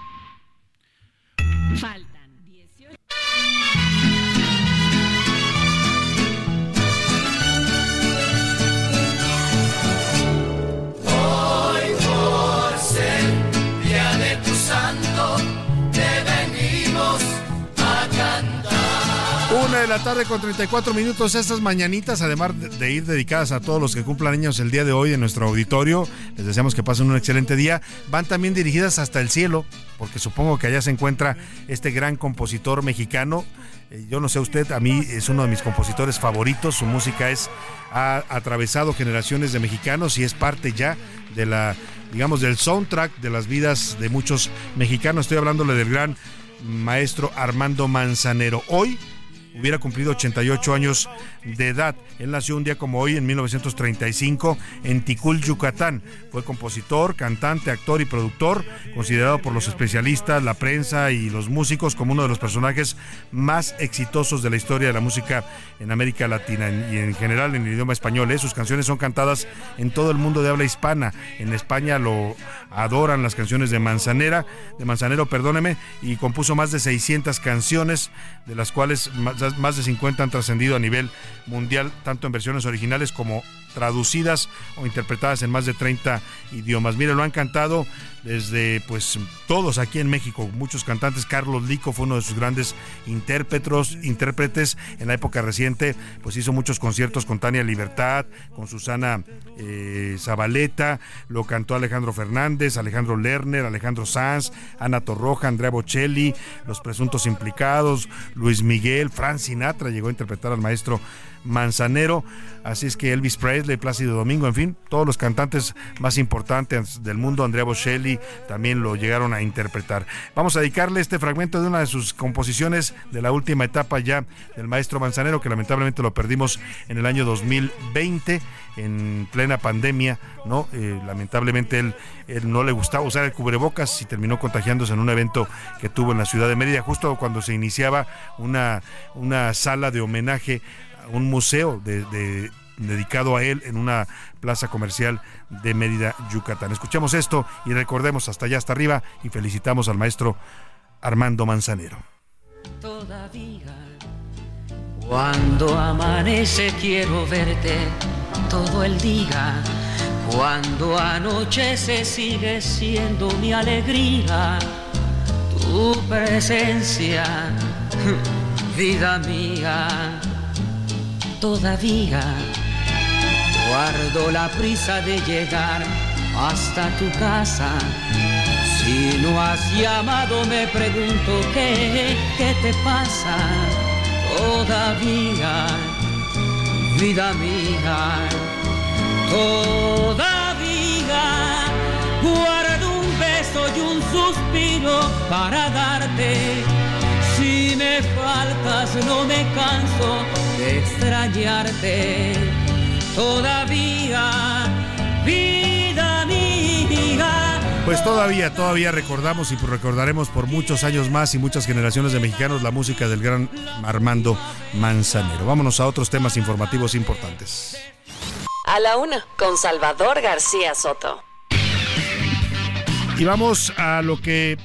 La tarde con 34 minutos. Estas mañanitas, además de, ir dedicadas a todos los que cumplan años el día de hoy en nuestro auditorio, les deseamos que pasen un excelente día. Van también dirigidas hasta el cielo, porque supongo que allá se encuentra este gran compositor mexicano. Eh, Yo no sé usted, a mí es uno de mis compositores favoritos. Su música es ha atravesado generaciones de mexicanos y es parte ya de la, digamos, del soundtrack de las vidas de muchos mexicanos. Estoy hablándole del gran maestro Armando Manzanero. Hoy hubiera cumplido 88 años de edad. Él nació un día como hoy, en 1935, en Ticul, Yucatán. Fue compositor, cantante, actor y productor, considerado por los especialistas, la prensa y los músicos como uno de los personajes más exitosos de la historia de la música en América Latina y en general en el idioma español. ¿eh? Sus canciones son cantadas en todo el mundo de habla hispana. En España lo adoran las canciones de Manzanera, de Manzanero, perdóneme, y compuso más de 600 canciones, de las cuales más de 50 han trascendido a nivel mundial, tanto en versiones originales como traducidas o interpretadas en más de 30 idiomas. Mire, lo han cantado desde pues todos aquí en México, muchos cantantes. Carlos Lico fue uno de sus grandes intérpretes, intérpretes en la época reciente, pues hizo muchos conciertos con Tania Libertad, con Susana eh, Zabaleta, lo cantó Alejandro Fernández, Alejandro Lerner, Alejandro Sanz, Ana Torroja, Andrea Bocelli, los presuntos implicados, Luis Miguel, Frank Sinatra llegó a interpretar al maestro Manzanero, así es que Elvis Presley, Plácido Domingo, en fin, todos los cantantes más importantes del mundo, Andrea Bocelli, también lo llegaron a interpretar. Vamos a dedicarle este fragmento de una de sus composiciones de la última etapa ya del maestro Manzanero, que lamentablemente lo perdimos en el año 2020, en plena pandemia, ¿no? Eh, lamentablemente él, no le gustaba usar el cubrebocas y terminó contagiándose en un evento que tuvo en la ciudad de Mérida, justo cuando se iniciaba una, una sala de homenaje un museo de- dedicado a él en una plaza comercial de Mérida, Yucatán. Escuchemos esto y recordemos hasta allá, hasta arriba, y felicitamos al maestro Armando Manzanero. Todavía, cuando amanece quiero verte todo el día. Cuando anochece sigue siendo mi alegría. Tu presencia, vida mía. Todavía guardo la prisa de llegar hasta tu casa. Si no has llamado me pregunto qué, qué te pasa todavía, vida mía, todavía guardo un beso y un suspiro para darte. Si me faltas no me canso de extrañarte todavía, vida mía. Pues todavía, todavía recordamos y recordaremos por muchos años más y muchas generaciones de mexicanos la música del gran Armando Manzanero. Vámonos a otros temas informativos importantes. A la una, con Salvador García Soto. Y vamos a lo que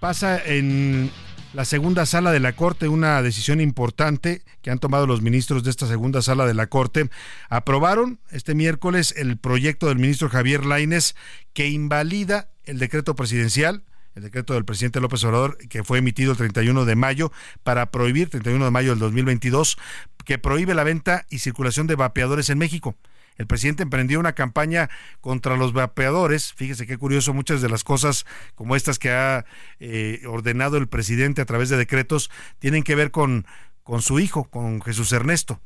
pasa en la segunda sala de la Corte, una decisión importante que han tomado los ministros de esta segunda sala de la Corte. Aprobaron este miércoles el proyecto del ministro Javier Laines que invalida el decreto presidencial el decreto del presidente López Obrador que fue emitido el 31 de mayo para prohibir, 31 de mayo del 2022, que prohíbe la venta y circulación de vapeadores en México. El presidente emprendió una campaña contra los vapeadores. Fíjese qué curioso, muchas de las cosas como estas que ha eh, ordenado el presidente a través de decretos tienen que ver con, con su hijo, con Jesús Ernesto.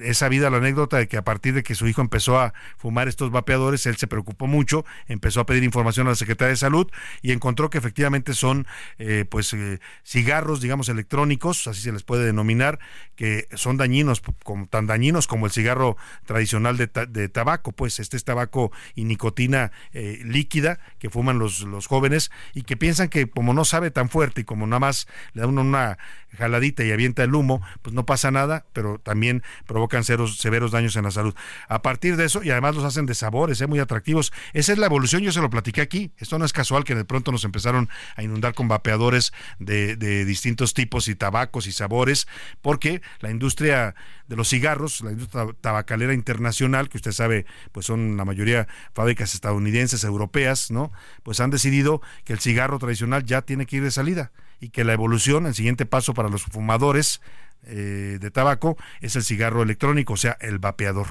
Es sabida la anécdota de que a partir de que su hijo empezó a fumar estos vapeadores, él se preocupó mucho, empezó a pedir información a la Secretaría de Salud y encontró que efectivamente son eh, pues eh, cigarros, digamos, electrónicos, así se les puede denominar, que son dañinos, como, tan dañinos como el cigarro tradicional de, ta- de tabaco, pues este es tabaco y nicotina eh, líquida que fuman los, los jóvenes y que piensan que como no sabe tan fuerte y como nada más le da uno una jaladita y avienta el humo, pues no pasa nada, pero también provocan severos daños en la salud. A partir de eso, y además los hacen de sabores, ¿eh? muy atractivos. Esa es la evolución, yo se lo platiqué aquí. Esto no es casual que de pronto nos empezaron a inundar con vapeadores de, de distintos tipos y tabacos y sabores, porque la industria de los cigarros, la industria tabacalera internacional, que usted sabe, pues son la mayoría fábricas estadounidenses, europeas, ¿no? Pues han decidido que el cigarro tradicional ya tiene que ir de salida y que la evolución, el siguiente paso para los fumadores eh, de tabaco es el cigarro electrónico, o sea, el vapeador.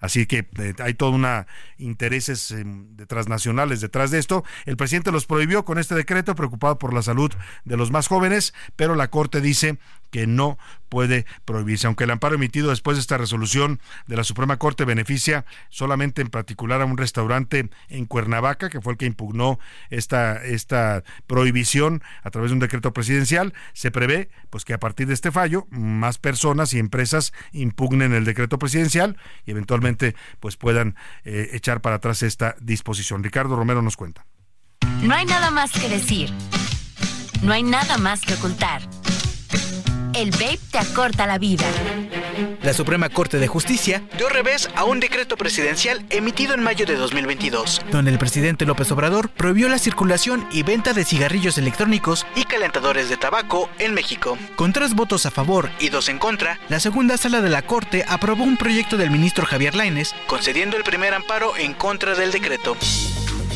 Así que eh, hay toda una intereses de transnacionales detrás de esto. El presidente los prohibió con este decreto, preocupado por la salud de los más jóvenes, pero la Corte dice que no puede prohibirse. Aunque el amparo emitido después de esta resolución de la Suprema Corte beneficia solamente en particular a un restaurante en Cuernavaca, que fue el que impugnó esta, esta prohibición a través de un decreto presidencial, se prevé pues que a partir de este fallo más personas y empresas impugnen el decreto presidencial y eventualmente pues puedan eh, echar para atrás esta disposición. Ricardo Romero nos cuenta. No hay nada más que decir. No hay nada más que ocultar. El vape te acorta la vida. La Suprema Corte de Justicia dio revés a un decreto presidencial emitido en mayo de 2022, donde el presidente López Obrador prohibió la circulación y venta de cigarrillos electrónicos y calentadores de tabaco en México. Con tres votos a favor y dos en contra, la segunda sala de la Corte aprobó un proyecto del ministro Javier Lainez, concediendo el primer amparo en contra del decreto.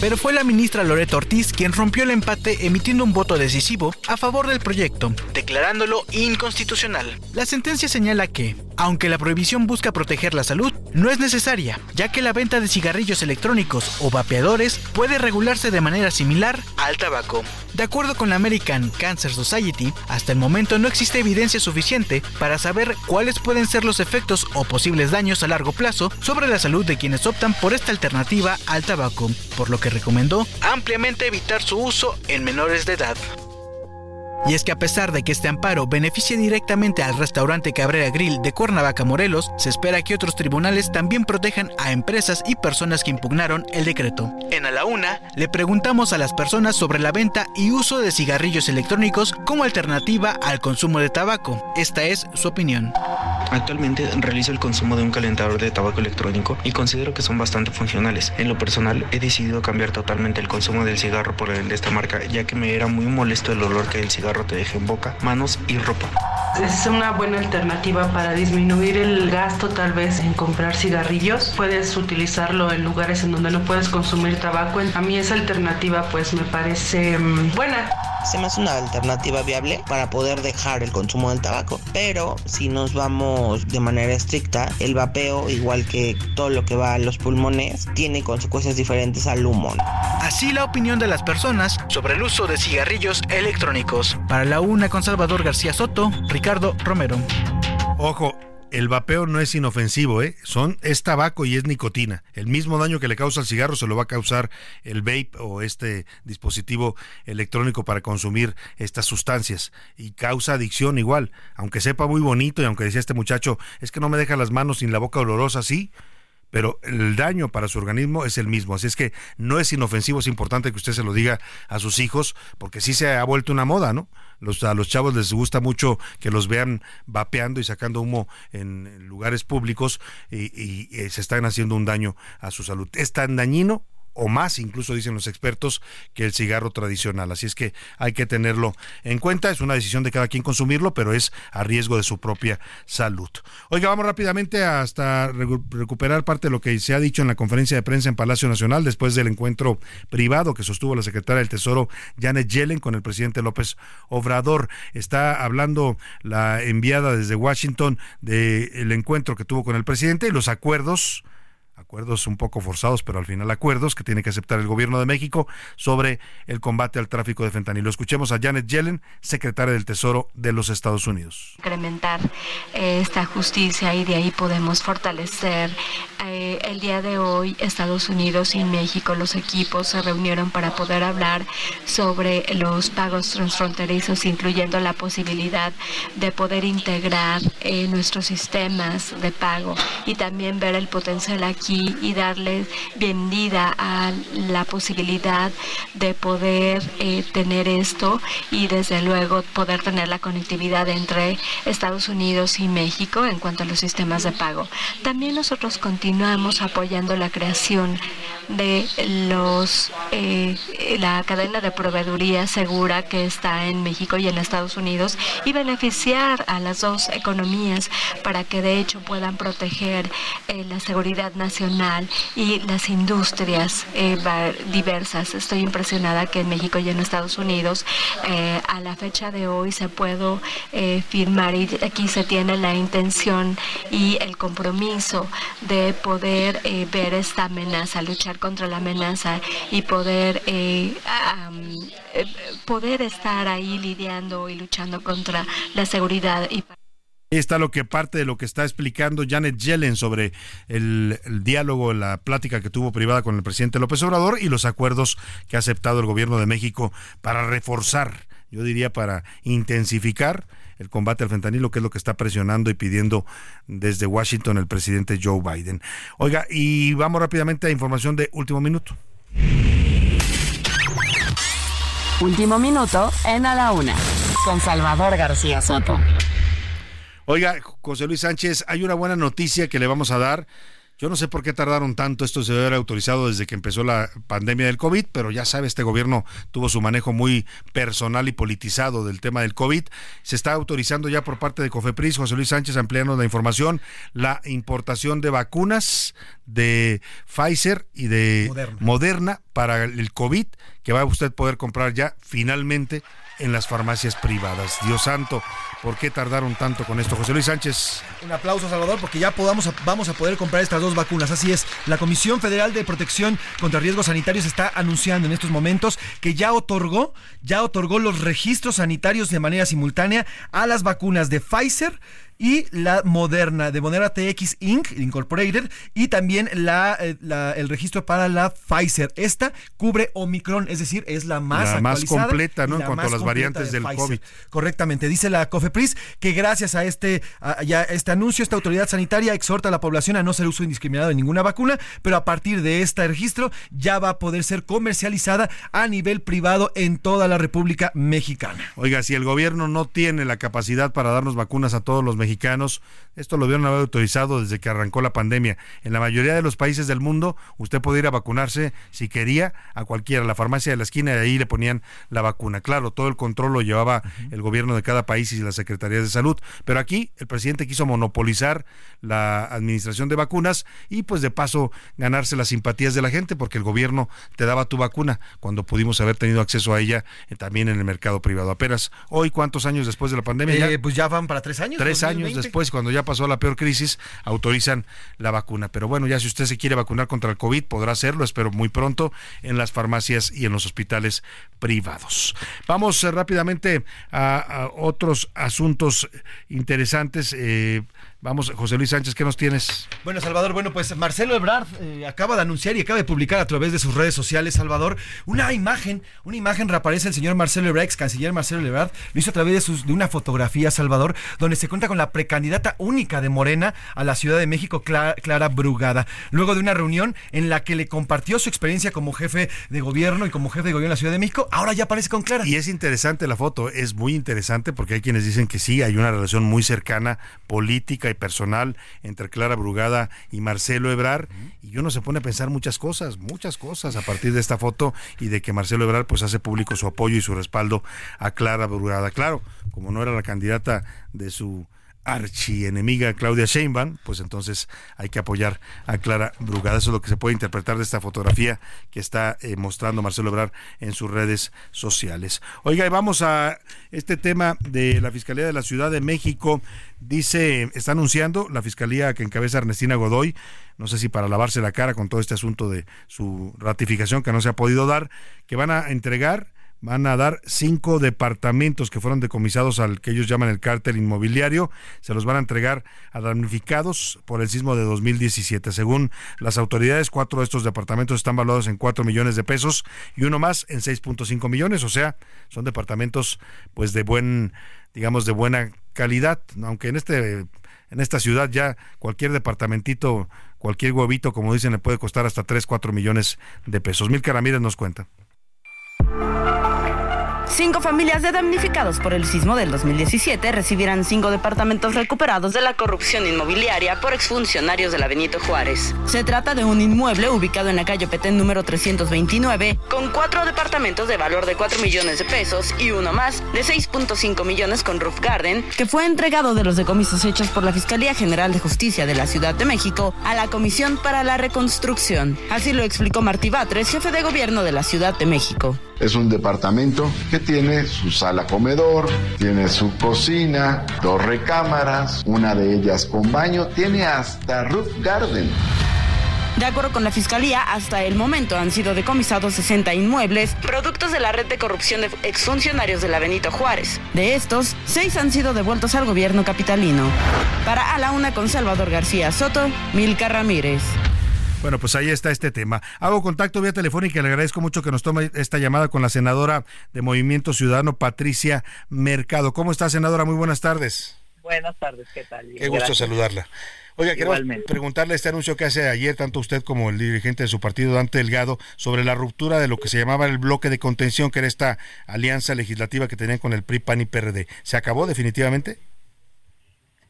Pero fue la ministra Loreto Ortiz quien rompió el empate emitiendo un voto decisivo a favor del proyecto, declarándolo inconstitucional. La sentencia señala que, aunque la prohibición busca proteger la salud, no es necesaria, ya que la venta de cigarrillos electrónicos o vapeadores puede regularse de manera similar al tabaco. De acuerdo con la American Cancer Society, hasta el momento no existe evidencia suficiente para saber cuáles pueden ser los efectos o posibles daños a largo plazo sobre la salud de quienes optan por esta alternativa al tabaco, por lo que recomendó ampliamente evitar su uso en menores de edad. Y es que a pesar de que este amparo beneficie directamente al restaurante Cabrera Grill de Cuernavaca, Morelos, se espera que otros tribunales también protejan a empresas y personas que impugnaron el decreto. En A la Una, le preguntamos a las personas sobre la venta y uso de cigarrillos electrónicos como alternativa al consumo de tabaco. Esta es su opinión. Actualmente realizo el consumo de un calentador de tabaco electrónico y considero que son bastante funcionales. En lo personal he decidido cambiar totalmente el consumo del cigarro por el de esta marca ya que me era muy molesto el olor que el cigarro te deja en boca, manos y ropa. Es una buena alternativa para disminuir el gasto tal vez en comprar cigarrillos. Puedes utilizarlo en lugares en donde no puedes consumir tabaco. A mí esa alternativa pues me parece mm, buena. Se me hace una alternativa viable para poder dejar el consumo del tabaco. Pero si nos vamos de manera estricta, el vapeo, igual que todo lo que va a los pulmones, tiene consecuencias diferentes al humo. Así la opinión de las personas sobre el uso de cigarrillos electrónicos. Para la una con Salvador García Soto, Ricardo Romero. Ojo, el vapeo no es inofensivo, ¿eh? Son, es tabaco y es nicotina. El mismo daño que le causa el cigarro se lo va a causar el vape o este dispositivo electrónico para consumir estas sustancias. Y causa adicción igual. Aunque sepa muy bonito y aunque decía este muchacho, es que no me deja las manos sin la boca olorosa, sí pero el daño para su organismo es el mismo. Así es que no es inofensivo, es importante que usted se lo diga a sus hijos, porque sí se ha vuelto una moda, ¿no? Los, a los chavos les gusta mucho que los vean vapeando y sacando humo en lugares públicos y, y, y se están haciendo un daño a su salud. Es tan dañino o más, incluso dicen los expertos, que el cigarro tradicional. Así es que hay que tenerlo en cuenta. Es una decisión de cada quien consumirlo, pero es a riesgo de su propia salud. Oiga, vamos rápidamente hasta recuperar parte de lo que se ha dicho en la conferencia de prensa en Palacio Nacional después del encuentro privado que sostuvo la secretaria del Tesoro Janet Yellen con el presidente López Obrador. Está hablando la enviada desde Washington del encuentro que tuvo con el presidente y los acuerdos acuerdos un poco forzados, pero al final acuerdos que tiene que aceptar el gobierno de México sobre el combate al tráfico de fentanilo. Escuchemos a Janet Yellen, secretaria del Tesoro de los Estados Unidos. Incrementar eh, esta justicia y de ahí podemos fortalecer. Eh, el día de hoy Estados Unidos y México, los equipos se reunieron para poder hablar sobre los pagos transfronterizos, incluyendo la posibilidad de poder integrar eh, nuestros sistemas de pago y también ver el potencial aquí y darle bienvenida a la posibilidad de poder eh, tener esto y desde luego poder tener la conectividad entre Estados Unidos y México en cuanto a los sistemas de pago. También nosotros continuamos apoyando la creación de los eh, la cadena de proveeduría segura que está en México y en Estados Unidos y beneficiar a las dos economías para que de hecho puedan proteger eh, la seguridad nacional y las industrias eh, diversas. Estoy impresionada que en México y en Estados Unidos a la fecha de hoy se puedo firmar y aquí se tiene la intención y el compromiso de poder ver esta amenaza, luchar contra la amenaza y poder eh, eh, poder estar ahí lidiando y luchando contra la seguridad está lo que parte de lo que está explicando Janet Yellen sobre el, diálogo, la plática que tuvo privada con el presidente López Obrador y los acuerdos que ha aceptado el gobierno de México para reforzar, yo diría para intensificar el combate al fentanilo, que es lo que está presionando y pidiendo desde Washington el presidente Joe Biden. Oiga, y vamos rápidamente a información de último minuto. Último minuto en A la Una, con Salvador García Soto. Oiga, José Luis Sánchez, hay una buena noticia que le vamos a dar. Yo no sé por qué tardaron tanto, esto se debe haber autorizado desde que empezó la pandemia del COVID, pero ya sabe, este gobierno tuvo su manejo muy personal y politizado del tema del COVID. Se está autorizando ya por parte de Cofepris, José Luis Sánchez, ampliando la información, la importación de vacunas de Pfizer y de Moderna, Moderna para el COVID, que va a usted poder comprar ya finalmente en las farmacias privadas. Dios santo, ¿por qué tardaron tanto con esto? José Luis Sánchez. Un aplauso, Salvador, porque ya podamos, vamos a poder comprar estas dos vacunas. Así es, la Comisión Federal de Protección contra Riesgos Sanitarios está anunciando en estos momentos que ya otorgó, ya otorgó los registros sanitarios de manera simultánea a las vacunas de Pfizer, y la Moderna, de Moderna TX Inc. Incorporated, y también la, eh, la, el registro para la Pfizer. Esta cubre Omicron, es decir, es la más, la más completa, ¿no? En cuanto a las variantes de del Pfizer. COVID. Correctamente, dice la COFEPRIS que gracias a este, a, ya este anuncio, esta autoridad sanitaria exhorta a la población a no hacer uso indiscriminado de ninguna vacuna, pero a partir de este registro ya va a poder ser comercializada a nivel privado en toda la República Mexicana. Oiga, si el gobierno no tiene la capacidad para darnos vacunas a todos los mexicanos, esto lo vieron haber autorizado desde que arrancó la pandemia. En la mayoría de los países del mundo, usted puede ir a vacunarse si quería a cualquiera, a la farmacia de la esquina, y ahí le ponían la vacuna. Claro, todo el control lo llevaba el gobierno de cada país y las secretarías de salud. Pero aquí el presidente quiso monopolizar la administración de vacunas y pues de paso ganarse las simpatías de la gente porque el gobierno te daba tu vacuna cuando pudimos haber tenido acceso a ella eh, también en el mercado privado. Apenas hoy, ¿cuántos años después de la pandemia? Eh, pues ya van para tres años. Tres 2020. años después, cuando ya pasó la peor crisis, autorizan la vacuna. Pero bueno, ya si usted se quiere vacunar contra el COVID, podrá hacerlo, espero muy pronto, en las farmacias y en los hospitales privados. Vamos eh, rápidamente a, a, otros asuntos interesantes. Eh, Vamos, José Luis Sánchez, ¿qué nos tienes? Bueno, Salvador, bueno, pues Marcelo Ebrard eh, acaba de anunciar y acaba de publicar a través de sus redes sociales, Salvador, una imagen, una imagen reaparece el señor Marcelo Ebrard, ex canciller Marcelo Ebrard, lo hizo a través de, sus, de una fotografía, Salvador, donde se cuenta con la precandidata única de Morena a la Ciudad de México, Clara, Clara Brugada, luego de una reunión en la que le compartió su experiencia como jefe de gobierno y como jefe de gobierno de la Ciudad de México, ahora ya aparece con Clara. Y es interesante la foto, es muy interesante porque hay quienes dicen que sí, hay una relación muy cercana, política y personal entre Clara Brugada y Marcelo Ebrar y uno se pone a pensar muchas cosas, muchas cosas a partir de esta foto y de que Marcelo Ebrar pues hace público su apoyo y su respaldo a Clara Brugada. Claro, como no era la candidata de su archienemiga Claudia Sheinbaum, pues entonces hay que apoyar a Clara Brugada. Eso es lo que se puede interpretar de esta fotografía que está eh, mostrando Marcelo Ebrard en sus redes sociales. Oiga, y vamos a este tema de la Fiscalía de la Ciudad de México. Dice, está anunciando la Fiscalía que encabeza Ernestina Godoy, no sé si para lavarse la cara con todo este asunto de su ratificación que no se ha podido dar, que van a entregar van a dar cinco departamentos que fueron decomisados al que ellos llaman el cártel inmobiliario. Se los van a entregar a damnificados por el sismo de 2017. Según las autoridades, cuatro de estos departamentos están valuados en 4 millones de pesos y uno más en 6.5 millones. O sea, son departamentos pues de buen, digamos, de buena calidad. Aunque en este en esta ciudad ya cualquier departamentito, cualquier huevito, como dicen, le puede costar hasta 3, 4 millones de pesos. Mil Ramírez nos cuenta. Cinco familias de damnificados por el sismo del 2017 recibirán cinco departamentos recuperados de la corrupción inmobiliaria por exfuncionarios de la Benito Juárez. Se trata de un inmueble ubicado en la calle Petén número 329, con cuatro departamentos de valor de 4 millones de pesos y uno más de 6.5 millones con Roof Garden, que fue entregado de los decomisos hechos por la Fiscalía General de Justicia de la Ciudad de México a la Comisión para la Reconstrucción. Así lo explicó Martí Batres, jefe de gobierno de la Ciudad de México. Es un departamento que tiene su sala comedor, tiene su cocina, dos recámaras, una de ellas con baño, tiene hasta roof garden. De acuerdo con la Fiscalía, hasta el momento han sido decomisados 60 inmuebles, productos de la red de corrupción de exfuncionarios de la Benito Juárez. De estos, seis han sido devueltos al gobierno capitalino. Para A la Una con Salvador García Soto, Milka Ramírez. Bueno, pues ahí está este tema. Hago contacto vía telefónica y le agradezco mucho que nos tome esta llamada con la senadora de Movimiento Ciudadano, Patricia Mercado. ¿Cómo está, senadora? Muy buenas tardes. Buenas tardes, ¿qué tal? Qué gusto saludarla. Oiga, quiero preguntarle este anuncio que hace ayer tanto usted como el dirigente de su partido, Dante Delgado, sobre la ruptura de lo que se llamaba el bloque de contención, que era esta alianza legislativa que tenían con el PRI, PAN y PRD. ¿Se acabó definitivamente?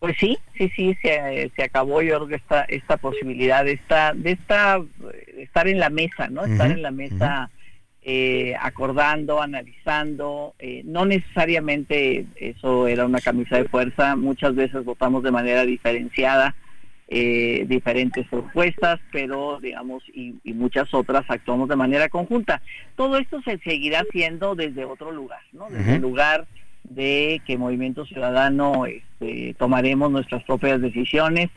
Pues sí, sí, sí, se, se acabó yo creo que esta, esta posibilidad de, esta, de esta, estar en la mesa, ¿no? Estar en la mesa eh, acordando, analizando, eh, no necesariamente eso era una camisa de fuerza, muchas veces votamos de manera diferenciada, eh, diferentes propuestas, pero digamos, y, muchas otras actuamos de manera conjunta. Todo esto se seguirá haciendo desde otro lugar, ¿no? Desde el lugar de que Movimiento Ciudadano este, tomaremos nuestras propias decisiones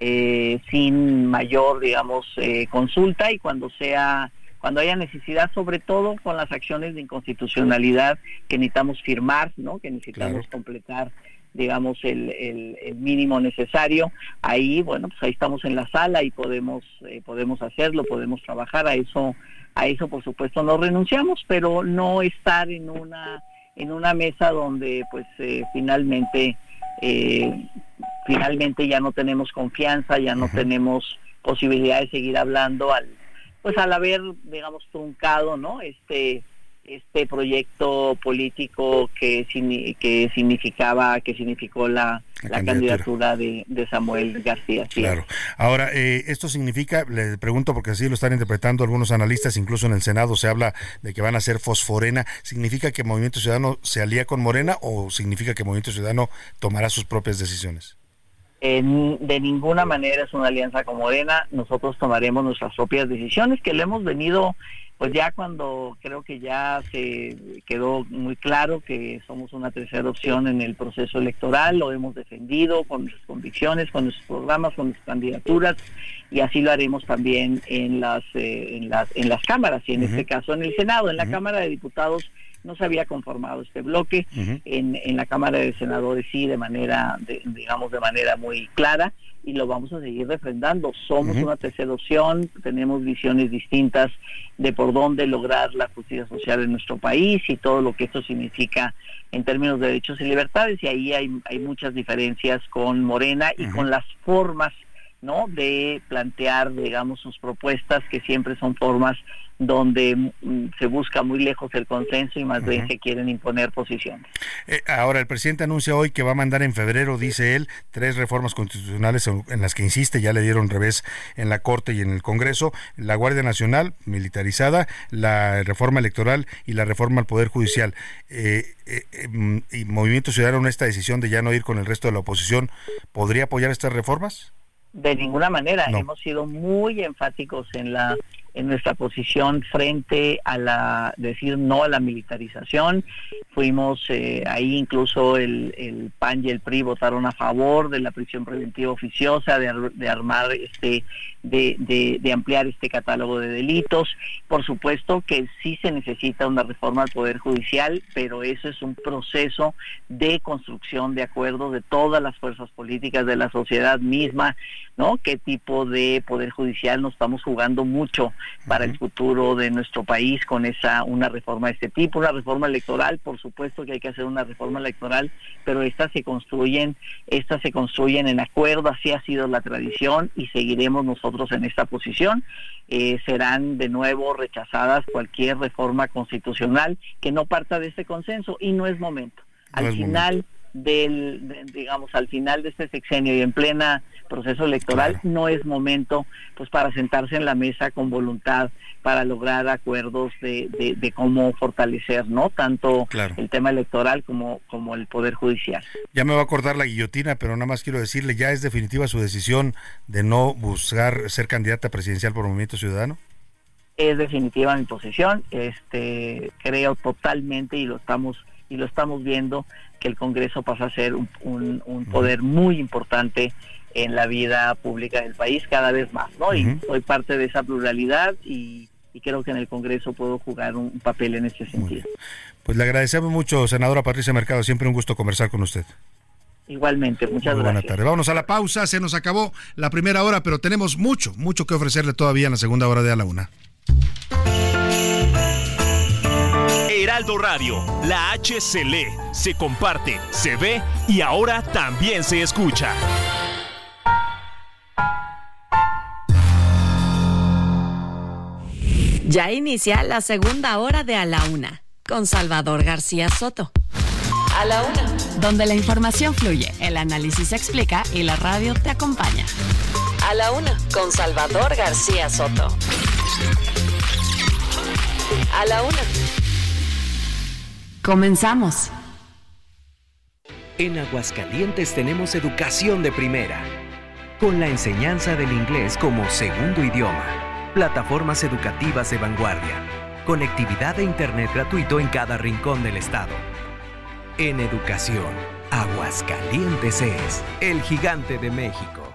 eh, sin mayor, digamos, eh, consulta y cuando sea cuando haya necesidad, sobre todo con las acciones de inconstitucionalidad que necesitamos firmar, ¿no? que necesitamos completar, digamos, el, el, mínimo necesario. Ahí, bueno, pues ahí estamos en la sala y podemos, eh, podemos hacerlo, podemos trabajar. A eso, a eso, por supuesto, no renunciamos, pero no estar en una en una mesa donde pues eh, finalmente eh, finalmente ya no tenemos confianza ya no tenemos posibilidad de seguir hablando al pues al haber digamos truncado no este este proyecto político que, que significaba, que significó la, la, candidatura, de, Samuel García. Claro. Ahora, eh, esto significa, le pregunto porque así lo están interpretando algunos analistas, incluso en el Senado se habla de que van a ser fosforena. ¿Significa que Movimiento Ciudadano se alía con Morena o significa que Movimiento Ciudadano tomará sus propias decisiones? de ninguna manera es una alianza con Morena. Nosotros tomaremos nuestras propias decisiones que le hemos venido pues ya cuando creo que ya se quedó muy claro que somos una tercera opción en el proceso electoral, lo hemos defendido con nuestras convicciones, con nuestros programas, con nuestras candidaturas y así lo haremos también en las eh, en las en las cámaras y en este caso en el Senado, en la Cámara de Diputados no se había conformado este bloque, en, en la Cámara de Senadores sí de manera digamos de manera muy clara y lo vamos a seguir refrendando. Somos una tercera opción, tenemos visiones distintas de por dónde lograr la justicia social en nuestro país y todo lo que esto significa en términos de derechos y libertades y ahí hay, hay muchas diferencias con Morena y con las formas ¿no? De plantear, digamos, sus propuestas, que siempre son formas donde mm, se busca muy lejos el consenso y más bien se quieren imponer posiciones. Eh, ahora, el presidente anuncia hoy que va a mandar en febrero, dice él, tres reformas constitucionales en, en las que insiste, ya le dieron revés en la Corte y en el Congreso, la Guardia Nacional militarizada, la reforma electoral y la reforma al Poder Judicial. Eh, eh, em, ¿Y Movimiento Ciudadano, esta decisión de ya no ir con el resto de la oposición, podría apoyar estas reformas? De ninguna manera, hemos sido muy enfáticos en la en nuestra posición frente a la decir no a la militarización. Fuimos eh, ahí incluso el, el, PAN y el PRI votaron a favor de la prisión preventiva oficiosa, de, de armar este, de, de, de, ampliar este catálogo de delitos. Por supuesto que sí se necesita una reforma al Poder Judicial, pero eso es un proceso de construcción de acuerdos de todas las fuerzas políticas, de la sociedad misma, ¿no? ¿Qué tipo de Poder Judicial nos estamos jugando mucho para el futuro de nuestro país con esa una reforma de este tipo, una reforma electoral, por supuesto que hay que hacer una reforma electoral, pero estas se construyen, estas se construyen en acuerdo, así ha sido la tradición y seguiremos nosotros en esta posición. Eh, serán de nuevo rechazadas cualquier reforma constitucional que no parta de este consenso y no es momento. Al final momento del, de, digamos, al final de este sexenio y en plena proceso electoral, claro. no es momento pues para sentarse en la mesa con voluntad para lograr acuerdos de, de, de cómo fortalecer, ¿no? Tanto claro. el tema electoral como, como el Poder Judicial. Ya me va a acordar la guillotina, pero nada más quiero decirle, ¿ya es definitiva su decisión de no buscar ser candidata presidencial por Movimiento Ciudadano? Es definitiva mi posición, este creo totalmente y lo estamos y lo estamos viendo que el Congreso pasa a ser un, un, un poder muy importante en la vida pública del país cada vez más, ¿no? Y uh -huh. soy parte de esa pluralidad y, y, creo que en el Congreso puedo jugar un papel en ese sentido. Pues le agradecemos mucho, senadora Patricia Mercado, siempre un gusto conversar con usted. Igualmente, muchas Muy gracias. Buenas tardes. Vámonos a la pausa, se nos acabó la primera hora, pero tenemos mucho, mucho que ofrecerle todavía en la segunda hora de a la una. Heraldo Radio, la H se lee, se comparte, se ve y ahora también se escucha. Ya inicia la segunda hora de A la Una con Salvador García Soto. A la Una, donde la información fluye, el análisis se explica y la radio te acompaña. A la Una con Salvador García Soto. A la Una. Comenzamos. En Aguascalientes tenemos educación de primera, con la enseñanza del inglés como segundo idioma, plataformas educativas de vanguardia, conectividad de Internet gratuito en cada rincón del estado. En educación, Aguascalientes es el gigante de México.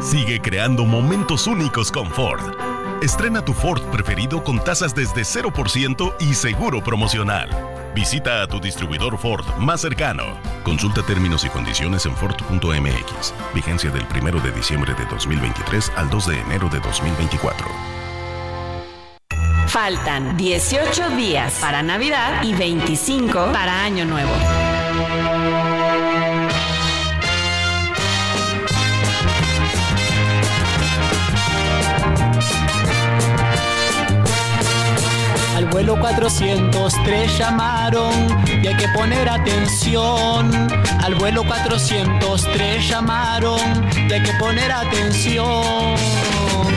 Sigue creando momentos únicos con Ford. Estrena tu Ford preferido con tasas desde 0% y seguro promocional. Visita a tu distribuidor Ford más cercano. Consulta términos y condiciones en Ford.mx. Vigencia del 1 de diciembre de 2023 al 2 de enero de 2024. Faltan 18 días para Navidad y 25 para Año Nuevo. Vuelo 403 llamaron y hay que poner atención. Al vuelo 403 llamaron y hay que poner atención.